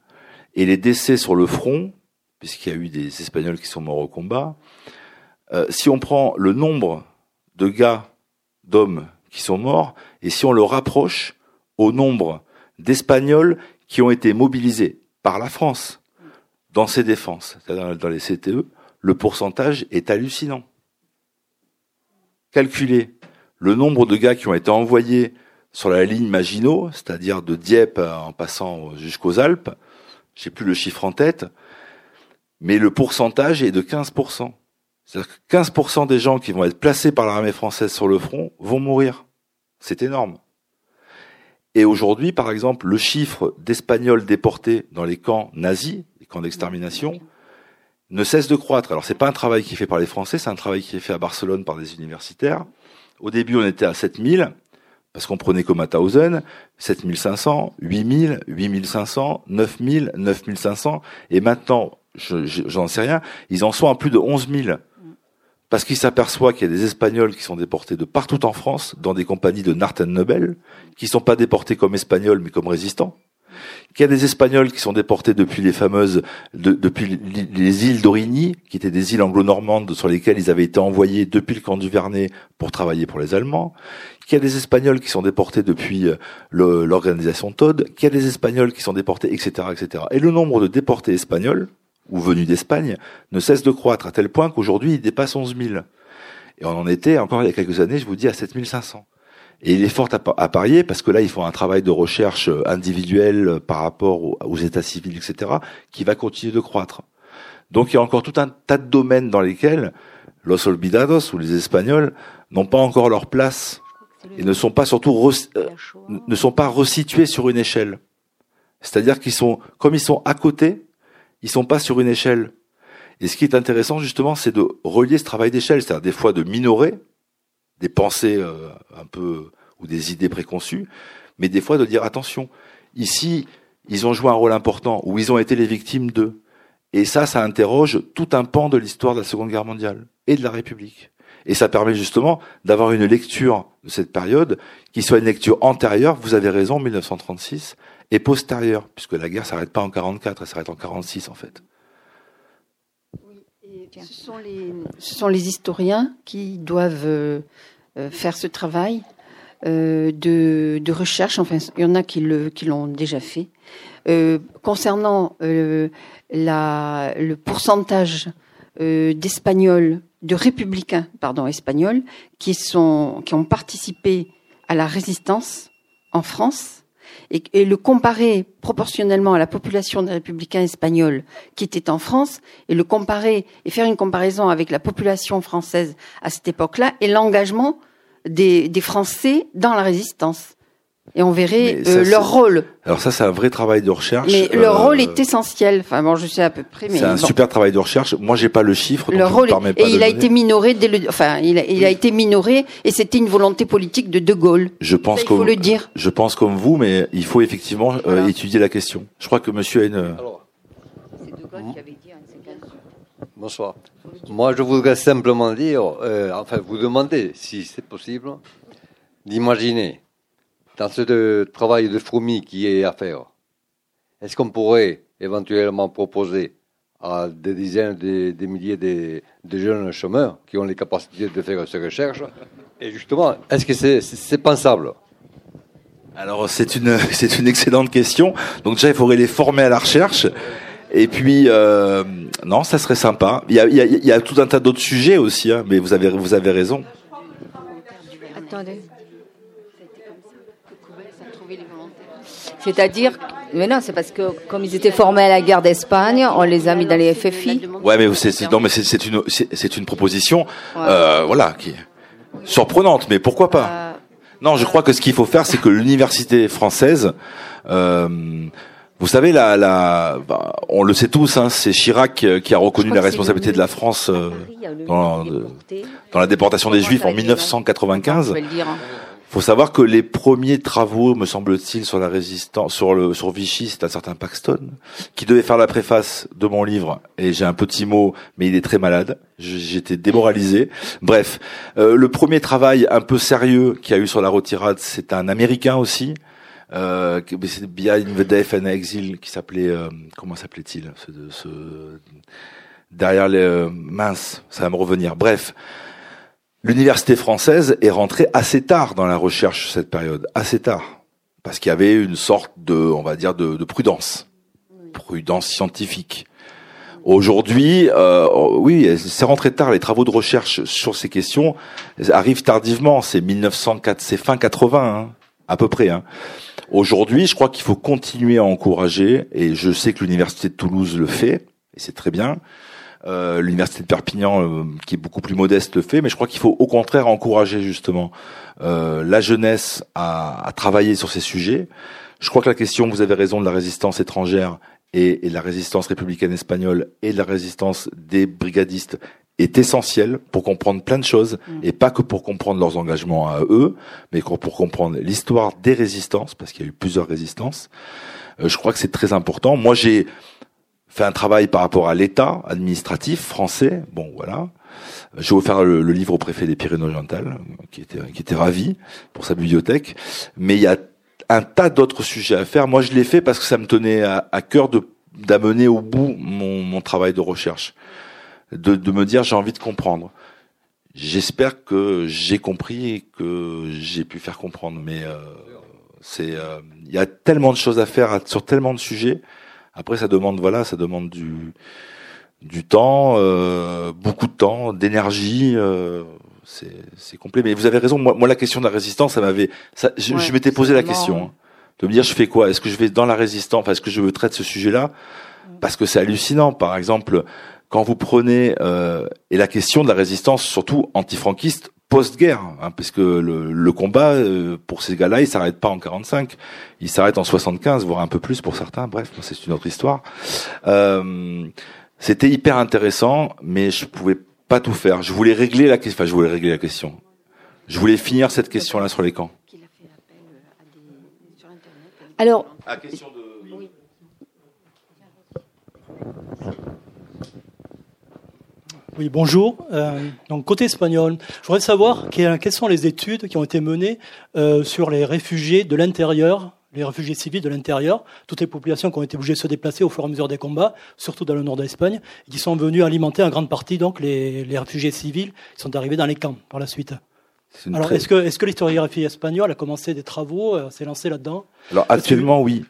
Speaker 3: et les décès sur le front, puisqu'il y a eu des Espagnols qui sont morts au combat, euh, si on prend le nombre de gars, d'hommes qui sont morts, et si on le rapproche au nombre d'Espagnols qui ont été mobilisés par la France dans ses défenses, c'est-à-dire dans les CTE, le pourcentage est hallucinant. Calculez le nombre de gars qui ont été envoyés sur la ligne Maginot, c'est-à-dire de Dieppe en passant jusqu'aux Alpes, j'ai plus le chiffre en tête, mais le pourcentage est de 15%. C'est-à-dire que 15% des gens qui vont être placés par l'armée française sur le front vont mourir. C'est énorme. Et aujourd'hui, par exemple, le chiffre d'Espagnols déportés dans les camps nazis, les camps d'extermination, ne cesse de croître. Alors c'est pas un travail qui est fait par les Français, c'est un travail qui est fait à Barcelone par des universitaires. Au début, on était à 7000, parce qu'on prenait comme Mauthausen, 7500, 8000, 8500, 9000, 9500, et maintenant, je, j'en sais rien, ils en sont à plus de 11 000 parce qu'il s'aperçoit qu'il y a des Espagnols qui sont déportés de partout en France, dans des compagnies de Narten Nobel, qui sont pas déportés comme Espagnols, mais comme résistants. Qu'il y a des Espagnols qui sont déportés depuis les fameuses, de, depuis les îles d'Origny, qui étaient des îles anglo-normandes sur lesquelles ils avaient été envoyés depuis le camp du Vernet pour travailler pour les Allemands. Qu'il y a des Espagnols qui sont déportés depuis euh, l'organisation Todd. Qu'il y a des Espagnols qui sont déportés, etc., etc. Et le nombre de déportés espagnols, ou venus d'Espagne ne cesse de croître à tel point qu'aujourd'hui il dépasse 11 000. Et on en était encore il y a quelques années, je vous dis, à 7 500. Et il est fort à parier parce que là, ils font un travail de recherche individuel par rapport aux états civils, etc., qui va continuer de croître. Donc il y a encore tout un tas de domaines dans lesquels los olvidados ou les Espagnols n'ont pas encore leur place et ne sont pas surtout euh, ne sont pas resitués sur une échelle. C'est-à-dire qu'ils sont comme ils sont à côté, ils sont pas sur une échelle. Et ce qui est intéressant justement, c'est de relier ce travail d'échelle, c'est-à-dire des fois de minorer des pensées euh, un peu ou des idées préconçues, mais des fois de dire attention, ici ils ont joué un rôle important ou ils ont été les victimes d'eux. Et ça, ça interroge tout un pan de l'histoire de la Seconde Guerre mondiale et de la République. Et ça permet justement d'avoir une lecture de cette période qui soit une lecture antérieure, vous avez raison, 1936, et postérieure, puisque la guerre s'arrête pas en 44, elle s'arrête en 46 en fait.
Speaker 5: ce, sont les, ce sont les historiens qui doivent euh, faire ce travail euh, de, de, recherche. Enfin, il y en a qui l'ont qui déjà fait. concernant la, le pourcentage d'Espagnols, de républicains, pardon, espagnols, qui sont qui ont participé à la résistance en France, et, le comparer proportionnellement à la population des républicains espagnols qui étaient en France et le comparer et faire une comparaison avec la population française à cette époque-là et l'engagement des Français dans la résistance et on verrait euh, leur rôle.
Speaker 3: Alors ça, c'est un vrai travail de recherche.
Speaker 5: Mais leur rôle est essentiel. Enfin bon, je sais à peu près.
Speaker 3: Mais c'est un super travail de recherche. Moi, j'ai pas le chiffre.
Speaker 5: Le rôle et il a été minoré dès le. Enfin, il a, il a été minoré et c'était une volonté politique de De Gaulle.
Speaker 3: Je pense
Speaker 5: ça, il faut le dire.
Speaker 3: Je pense comme vous, mais il faut effectivement euh, étudier la question. Je crois que Monsieur a une. Alors, De
Speaker 9: Gaulle qui avait dit. Bonsoir. Moi, je voudrais simplement dire, euh, enfin, vous demander si c'est possible d'imaginer dans ce travail de fourmi qui est à faire, est-ce qu'on pourrait éventuellement proposer à des dizaines, des, des milliers de, de, jeunes chômeurs qui ont les capacités de faire ces recherches? Et justement, est-ce que c'est pensable?
Speaker 3: Alors c'est une (laughs) c'est une excellente question. Donc déjà il faudrait les former à la recherche. Et puis euh, non, ça serait sympa. Il y a, il y a, il y a tout un tas d'autres sujets aussi, hein, mais vous avez vous avez raison. Attendez.
Speaker 6: C'est-à-dire, mais non, c'est parce que comme ils étaient formés à la guerre d'Espagne, on les a mis dans les FFI.
Speaker 3: Ouais, mais c'est non, mais c'est c'est une c'est une proposition, euh, voilà, qui est surprenante. Mais pourquoi pas?
Speaker 6: Euh,
Speaker 3: Non, je crois que ce qu'il faut faire, c'est que l'université française, euh, vous savez, la, la, bah, on le sait tous, hein, c'est Chirac euh, qui a reconnu la responsabilité de la France euh, dans, euh, dans la déportation des Juifs en
Speaker 6: Je
Speaker 3: 1995. Faut savoir que les premiers travaux, me semble-t-il, sur la résistance, sur le sur Vichy, c'est un certain Paxton qui devait faire la préface de mon livre. Et j'ai un petit mot, mais il est très malade. J'étais démoralisé. Bref, euh, le premier travail un peu sérieux qu'il y a eu sur la retirade, c'est un Américain aussi. Euh, c'est Behind the Death and Exile qui s'appelait euh, comment s'appelait-il ce, ce derrière les euh, mince ça va me revenir bref L'université française est rentrée assez tard dans la recherche cette période, assez tard, parce qu'il y avait une sorte de, on va dire, de, de prudence, prudence scientifique. Aujourd'hui, euh, oui, c'est rentré tard. Les travaux de recherche sur ces questions arrivent tardivement. C'est 1904, c'est fin 80, hein, à peu près. Hein. Aujourd'hui, je crois qu'il faut continuer à encourager, et je sais que l'université de Toulouse le fait, et c'est très bien. Euh, l'université de Perpignan, euh, qui est beaucoup plus modeste, le fait, mais je crois qu'il faut au contraire encourager justement euh, la jeunesse à, à travailler sur ces sujets. Je crois que la question, vous avez raison, de la résistance étrangère et, et de la résistance républicaine espagnole et de la résistance des brigadistes est essentielle pour comprendre plein de choses et pas que pour comprendre leurs engagements à eux, mais pour comprendre l'histoire des résistances, parce qu'il y a eu plusieurs résistances. Euh, je crois que c'est très important. Moi, j'ai fait un travail par rapport à l'État administratif français. Bon, voilà. J'ai offert le, le livre au préfet des Pyrénées-Orientales, qui était, qui était ravi pour sa bibliothèque. Mais il y a un tas d'autres sujets à faire. Moi, je l'ai fait parce que ça me tenait à, à cœur de d'amener au bout mon, mon travail de recherche, de, de me dire j'ai envie de comprendre. J'espère que j'ai compris et que j'ai pu faire comprendre. Mais euh, c'est, euh, il y a tellement de choses à faire sur tellement de sujets. Après, ça demande, voilà, ça demande du du temps, euh, beaucoup de temps, d'énergie. Euh, c'est c'est complet. Mais vous avez raison. Moi, moi, la question de la résistance, ça m'avait, ça, je,
Speaker 6: Ouais,
Speaker 3: je m'étais posé la question hein, de me dire, je fais quoi? Est-ce que je vais dans la résistance? Enfin, est-ce que je veux traiter ce sujet-là? Parce que c'est hallucinant. Par exemple, quand vous prenez euh, et la question de la résistance, surtout antifranquiste post-guerre, hein, parce que le, le combat euh, pour ces gars-là, il s'arrête pas en 45, il s'arrête en 75, voire un peu plus pour certains. Bref, c'est une autre histoire. Euh, c'était hyper intéressant, mais je pouvais pas tout faire. Je voulais régler la question. Enfin, je voulais régler la question. Je voulais finir cette question-là sur les camps.
Speaker 1: Alors,
Speaker 3: Ah, question de.
Speaker 10: Oui, bonjour. Euh, donc côté espagnol, je voudrais savoir que- quelles sont les études qui ont été menées euh, sur les réfugiés de l'intérieur, les réfugiés civils de l'intérieur, toutes les populations qui ont été obligées de se déplacer au fur et à mesure des combats, surtout dans le nord d'Espagne, et qui sont venus alimenter en grande partie donc les, les réfugiés civils qui sont arrivés dans les camps par la suite.
Speaker 3: Une
Speaker 10: Alors
Speaker 3: très-
Speaker 10: est-ce que, est-ce que l'historiographie espagnole a commencé des travaux, euh, s'est lancée là-dedans?
Speaker 3: Alors actuellement, oui.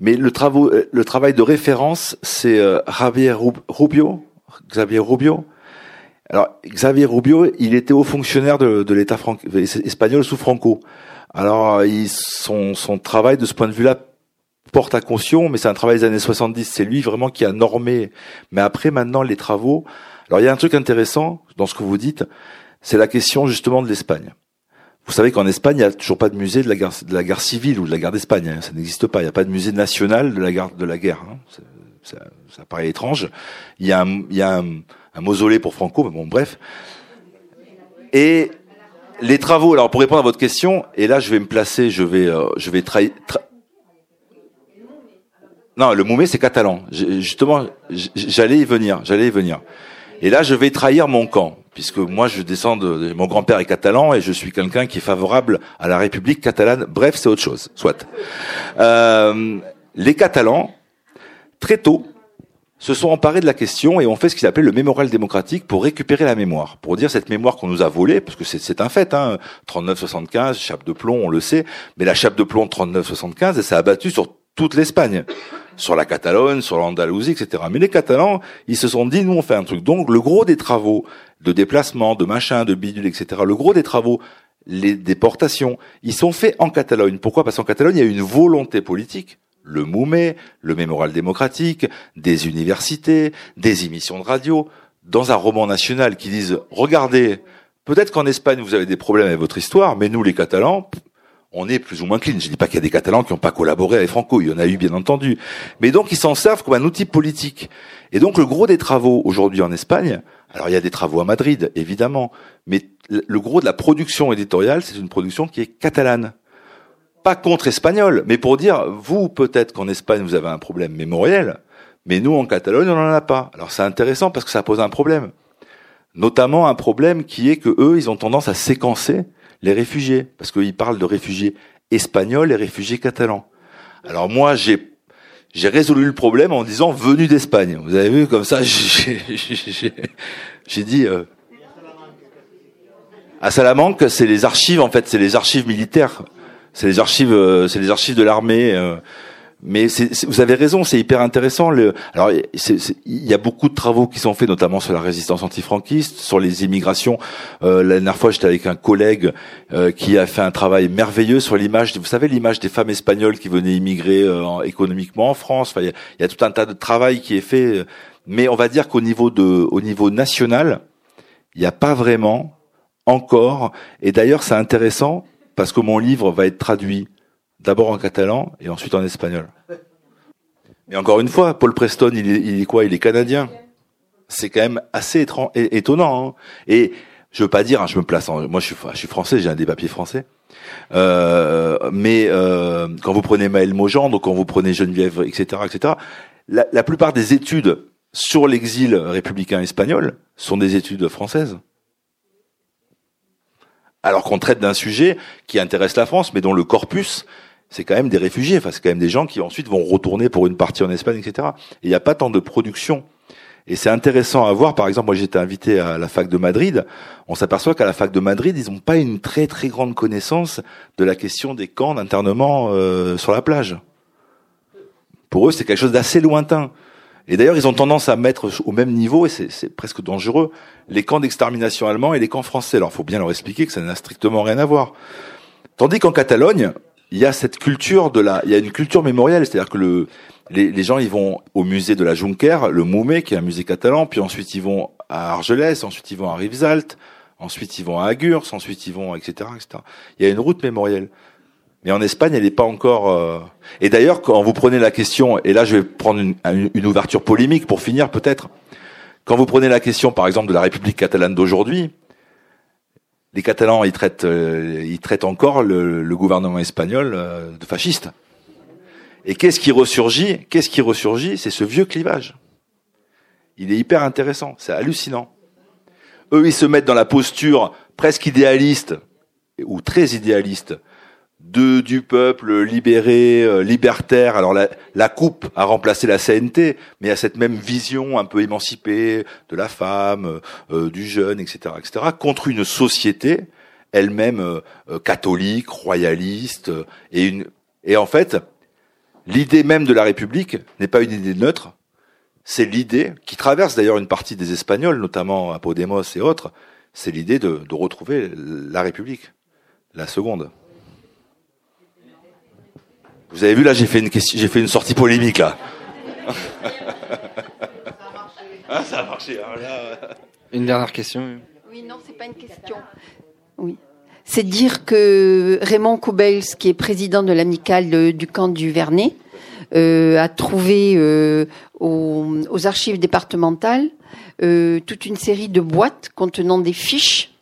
Speaker 3: Mais le, travaux, euh, le travail de référence, c'est euh, Javier Rub- Rubio? Xavier Rubio. Alors Xavier Rubio, il était haut fonctionnaire de, l'État espagnol sous Franco. Alors son travail de ce point de vue-là porte à caution, mais c'est un travail des années 70. C'est lui vraiment qui a normé. Mais après, maintenant, les travaux. Alors il y a un truc intéressant dans ce que vous dites, c'est la question justement de l'Espagne. Vous savez qu'en Espagne, il n'y a toujours pas de musée de la guerre, de la guerre civile ou de la guerre d'Espagne. hein. Ça n'existe pas. Il n'y a pas de musée national de la guerre. De la guerre hein. Ça, ça paraît étrange. Il y a, un, il y a un, un mausolée pour Franco, mais bon, bref. Et les travaux. Alors, pour répondre à votre question, et là, je vais me placer, je vais, euh, je vais trahir. non, le Moumé, c'est catalan. Justement, j'allais y venir. J'allais y venir. Et là, je vais trahir mon camp, puisque moi, je descends de, mon grand-père est catalan et je suis quelqu'un qui est favorable à la République catalane. Bref, c'est autre chose, soit. Euh, les Catalans, très tôt, se sont emparés de la question et ont fait ce qu'ils appelaient le mémorial démocratique pour récupérer la mémoire, pour dire cette mémoire qu'on nous a volée, parce que c'est- un fait, hein, 39-75, chape de plomb, on le sait, mais la chape de plomb de 39-75, elle s'est abattue sur toute l'Espagne, sur la Catalogne, sur l'Andalousie, etc. Mais les Catalans, ils se sont dit, nous on fait un truc. Donc le gros des travaux de déplacement, de machin, de bidule, etc., le gros des travaux les déportations. Ils sont faits en Catalogne. Pourquoi? Parce qu'en Catalogne, il y a une volonté politique. Le Moumet, le Mémoral démocratique, des universités, des émissions de radio, dans un roman national qui disent, regardez, peut-être qu'en Espagne, vous avez des problèmes avec votre histoire, mais nous, les Catalans, on est plus ou moins clean. Je dis pas qu'il y a des Catalans qui n'ont pas collaboré avec Franco, il y en a eu bien entendu. Mais donc ils s'en servent comme un outil politique. Et donc le gros des travaux aujourd'hui en Espagne, alors il y a des travaux à Madrid, évidemment, mais le gros de la production éditoriale, c'est une production qui est catalane. Pas contre espagnol, mais pour dire, vous peut-être qu'en Espagne vous avez un problème mémoriel, mais nous en Catalogne on n'en a pas. Alors c'est intéressant parce que ça pose un problème. Notamment un problème qui est que eux, ils ont tendance à séquencer les réfugiés, parce qu'ils parlent de réfugiés espagnols et réfugiés catalans. Alors moi, j'ai j'ai résolu le problème en disant venu d'Espagne. Vous avez vu comme ça, (laughs) j'ai dit euh, à Salamanque, c'est les archives en fait, c'est les archives militaires, c'est les archives, euh, c'est les archives de l'armée. Euh, mais vous avez raison, c'est hyper intéressant. Le, alors, il y a beaucoup de travaux qui sont faits, notamment sur la résistance antifranquiste, sur les immigrations. Euh, la dernière fois, j'étais avec un collègue euh, qui a fait un travail merveilleux sur l'image. Vous savez, l'image des femmes espagnoles qui venaient immigrer euh, économiquement en France. Enfin, il y, a tout un tas de travail qui est fait. Mais on va dire qu'au niveau de, au niveau national, il n'y a pas vraiment encore. Et d'ailleurs, c'est intéressant parce que mon livre va être traduit D'abord en catalan et ensuite en espagnol. Mais encore une fois, Paul Preston, il est, quoi? Il est canadien. C'est quand même assez étonnant. Hein. et je veux pas dire, hein, je me place. En, moi, je suis, je suis français, j'ai un des papiers français. Euh, mais euh, quand vous prenez Maël Mogendre, quand vous prenez Geneviève, etc., etc., la, la plupart des études sur l'exil républicain espagnol sont des études françaises alors qu'on traite d'un sujet qui intéresse la France, mais dont le corpus c'est quand même des réfugiés, enfin c'est quand même des gens qui ensuite vont retourner pour une partie en Espagne, etc. Et il n'y a pas tant de production. Et c'est intéressant à voir, par exemple, moi j'étais invité à la fac de Madrid, on s'aperçoit qu'à la fac de Madrid, ils n'ont pas une très très grande connaissance de la question des camps d'internement euh, sur la plage. Pour eux, c'est quelque chose d'assez lointain. Et d'ailleurs, ils ont tendance à mettre au même niveau, et c'est presque dangereux, les camps d'extermination allemands et les camps français. Alors, faut bien leur expliquer que ça n'a strictement rien à voir. Tandis qu'en Catalogne, il y a cette culture de la, il y a une culture mémorielle, c'est-à-dire que le, les, gens ils vont au musée de la Juncker, le Moumet qui est un musée catalan, puis ensuite ils vont à Argelès, ensuite ils vont à Rivesaltes, ensuite ils vont à Agurs, ensuite ils vont etc etc. Il y a une route mémorielle. Mais en Espagne, elle n'est pas encore. Euh, et d'ailleurs, quand vous prenez la question, et là je vais prendre une, une ouverture polémique pour finir peut-être, quand vous prenez la question, par exemple, de la République catalane d'aujourd'hui, les Catalans, ils traitent, euh, ils traitent encore le, gouvernement espagnol euh, de fasciste. Et qu'est-ce qui ressurgit? Qu'est-ce qui ressurgit? C'est ce vieux clivage. Il est hyper intéressant, c'est hallucinant. Eux, ils se mettent dans la posture presque idéaliste ou très idéaliste de, du peuple libéré, euh, libertaire. Alors la, la, coupe a remplacé la CNT, mais a cette même vision un peu émancipée de la femme, euh, du jeune, etc., etc., contre une société elle-même euh, catholique, royaliste, et une. Et en fait, l'idée même de la République n'est pas une idée neutre. C'est l'idée qui traverse d'ailleurs une partie des Espagnols, notamment à Podemos et autres. C'est l'idée de, de retrouver la République, la seconde. Vous avez vu là, j'ai fait une question, j'ai fait une sortie polémique là. (laughs)
Speaker 11: ah, ça a marché. Une dernière question.
Speaker 5: Oui, non, c'est pas une question. Oui. C'est dire que Raymond Koubels, qui est président de l'amicale du camp du Vernet, euh, a trouvé euh, aux, aux, archives départementales euh, toute une série de boîtes contenant des fiches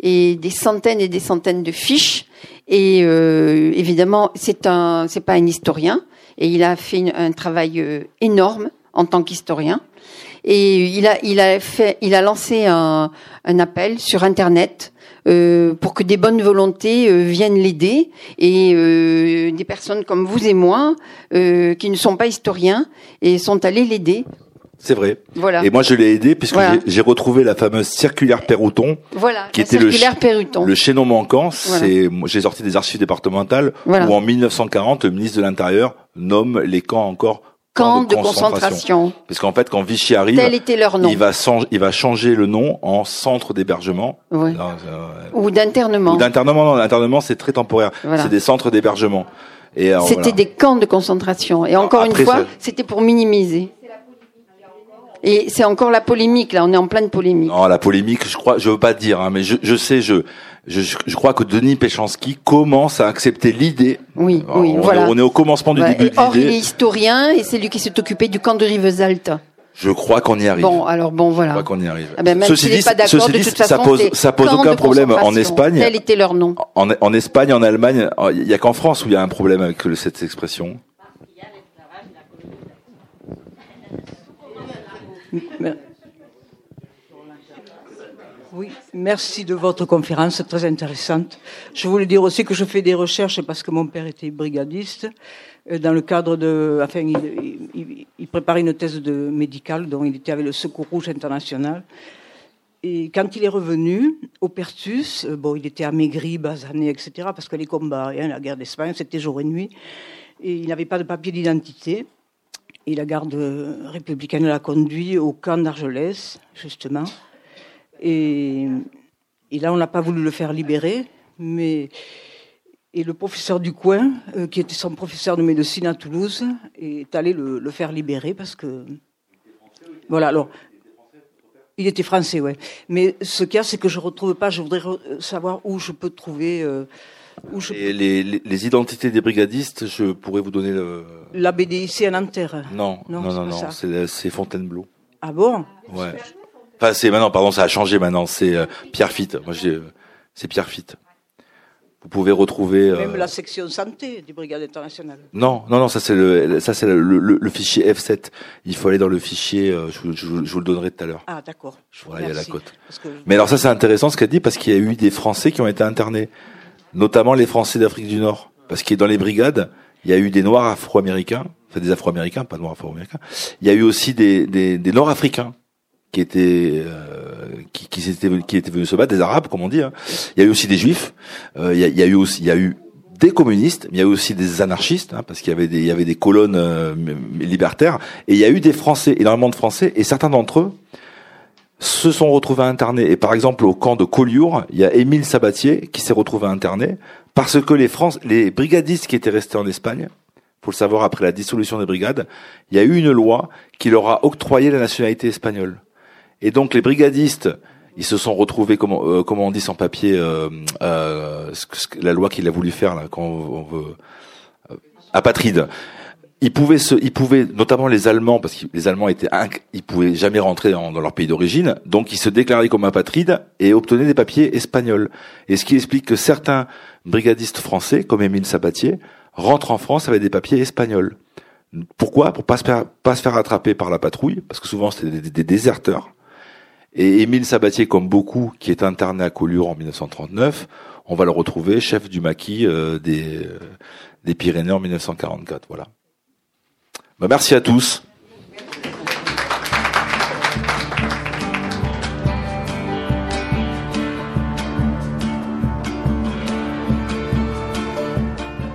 Speaker 5: et des centaines et des centaines de fiches et euh, évidemment, c'est un, pas un historien, et il a fait un travail euh, énorme en tant qu'historien. Et il a, il a lancé un, appel sur Internet euh, pour que des bonnes volontés viennent l'aider et des personnes comme vous et moi qui ne sont pas historiens et sont allés l'aider
Speaker 3: c'est vrai. Voilà. Et moi, je l'ai aidé puisque j'ai retrouvé la fameuse circulaire Perrouton,
Speaker 5: voilà,
Speaker 3: qui était le, le chaînon manquant. C'est, j'ai sorti des archives départementales où en 1940, le ministre de l'Intérieur nomme les camps encore
Speaker 5: camp de, concentration.
Speaker 3: Parce qu'en fait, quand Vichy arrive,
Speaker 5: était leur nom.
Speaker 3: Il, va il va changer le nom en centre d'hébergement.
Speaker 5: Oui. Ou d'internement. Ou
Speaker 3: d'internement, non, l'internement c'est très temporaire. C'est des centres d'hébergement.
Speaker 5: Et C'était des camps de concentration. Et encore une fois, c'était pour minimiser. Et c'est encore la polémique, là, on est en pleine polémique.
Speaker 3: Non, la polémique, je crois, je veux pas dire, hein, mais je, je sais, je, je, je, crois que Denis Péchanski commence à accepter l'idée.
Speaker 5: Oui, oui,
Speaker 3: on,
Speaker 5: voilà.
Speaker 3: On est au commencement du début de
Speaker 5: Or, il est historien et c'est lui qui s'est occupé du camp de Rivesaltes.
Speaker 3: Je crois qu'on y arrive.
Speaker 5: Bon, alors bon, voilà.
Speaker 3: Je crois qu'on y arrive.
Speaker 5: Ah ben, même ceci dit, pas ceci dit,
Speaker 3: ça pose, ça pose aucun problème en Espagne.
Speaker 5: Quel était leur nom
Speaker 3: en, en Espagne, en Allemagne, il y a qu'en France où il y a un problème avec cette expression.
Speaker 12: Oui, merci de votre conférence, très intéressante. Je voulais dire aussi que je fais des recherches parce que mon père était brigadiste. Euh, dans le cadre de, enfin, il, il, préparait une thèse de médicale dont il était avec le Secours Rouge International. Et quand il est revenu au Pertus, euh, bon, il était amaigri, basané, etc., parce que les combats, hein, la guerre d'Espagne, c'était jour et nuit, et il n'avait pas de papier d'identité. Et la garde républicaine l'a conduit au camp d'Argelès, justement. Et, là, on n'a pas voulu le faire libérer, mais et le professeur du coin, euh, qui était son professeur de médecine à Toulouse, est allé le, faire libérer parce que voilà. Alors, il était français, ouais. Mais ce qu'il y a, c'est que je retrouve pas. Je voudrais savoir où je peux trouver. Euh, je
Speaker 3: Et les, les, identités des brigadistes, je pourrais vous donner le.
Speaker 12: La BDIC à Nanterre.
Speaker 3: Non, non, non, non, c'est Fontainebleau.
Speaker 12: Ah bon?
Speaker 3: Ouais. Enfin, c'est maintenant, pardon, ça a changé maintenant. C'est euh, Pierre Fitte. Moi, j'ai, euh, c'est Pierre Fitte. Vous pouvez retrouver.
Speaker 12: Euh, Même la section santé des brigades internationales.
Speaker 3: Non, non, non, ça c'est le, ça c'est le, le, fichier F7. Il faut aller dans le fichier. je, je, vous le donnerai tout à l'heure.
Speaker 12: Ah, d'accord.
Speaker 3: Voilà, il y a la cote. Mais alors ça c'est intéressant ce qu'elle dit parce qu'il y a eu des Français qui ont été internés, notamment les Français d'Afrique du Nord, parce que dans les brigades, il y a eu des Noirs Afro-Américains, enfin des Afro-Américains, pas Noirs Afro-Américains. Il y a eu aussi des, des, Nord-Africains qui étaient euh, qui, qui, étaient, venus se battre, des Arabes comme on dit. Hein. Il y a eu aussi des Juifs. Euh, il, y a, il, y a, eu aussi il y a eu des communistes, mais il y a eu aussi des anarchistes, hein, parce qu'il y avait des il y avait des colonnes euh, libertaires, et il y a eu des Français, énormément de Français, et certains d'entre eux se sont retrouvés internés. Et par exemple, au camp de Collioure, il y a Émile Sabatier qui s'est retrouvé interné parce que les France, les brigadistes qui étaient restés en Espagne, faut le savoir après la dissolution des brigades, il y a eu une loi qui leur a octroyé la nationalité espagnole. Et donc les brigadistes, ils se sont retrouvés, comment, euh, comment on dit sans papier, euh, euh, la loi qu'il a voulu faire là, quand on veut, euh, apatride. Ils pouvaient, notamment les Allemands, parce que les Allemands étaient, ils pouvaient jamais rentrer dans, leur pays d'origine, donc ils se déclaraient comme apatrides et obtenaient des papiers espagnols. Et ce qui explique que certains brigadistes français, comme Émile Sabatier, rentrent en France avec des papiers espagnols. Pourquoi? Pour pas se faire, pas se faire attraper par la patrouille, parce que souvent c'était des, des déserteurs. Et Émile Sabatier, comme beaucoup, qui est interné à Collioure en 1939, on va le retrouver chef du maquis euh, des, euh, des Pyrénées en 1944. Voilà. Bah, merci à tous.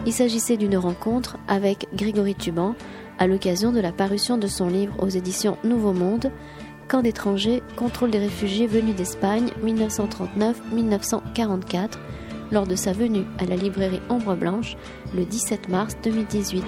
Speaker 1: Il s'agissait d'une rencontre avec Grégory Tuban à l'occasion de la parution de son livre aux éditions Nouveau Monde, Camp d'étrangers, contrôle des réfugiés venus d'Espagne 1939-1944 lors de sa venue à la librairie Ombre Blanche le 17 mars 2018.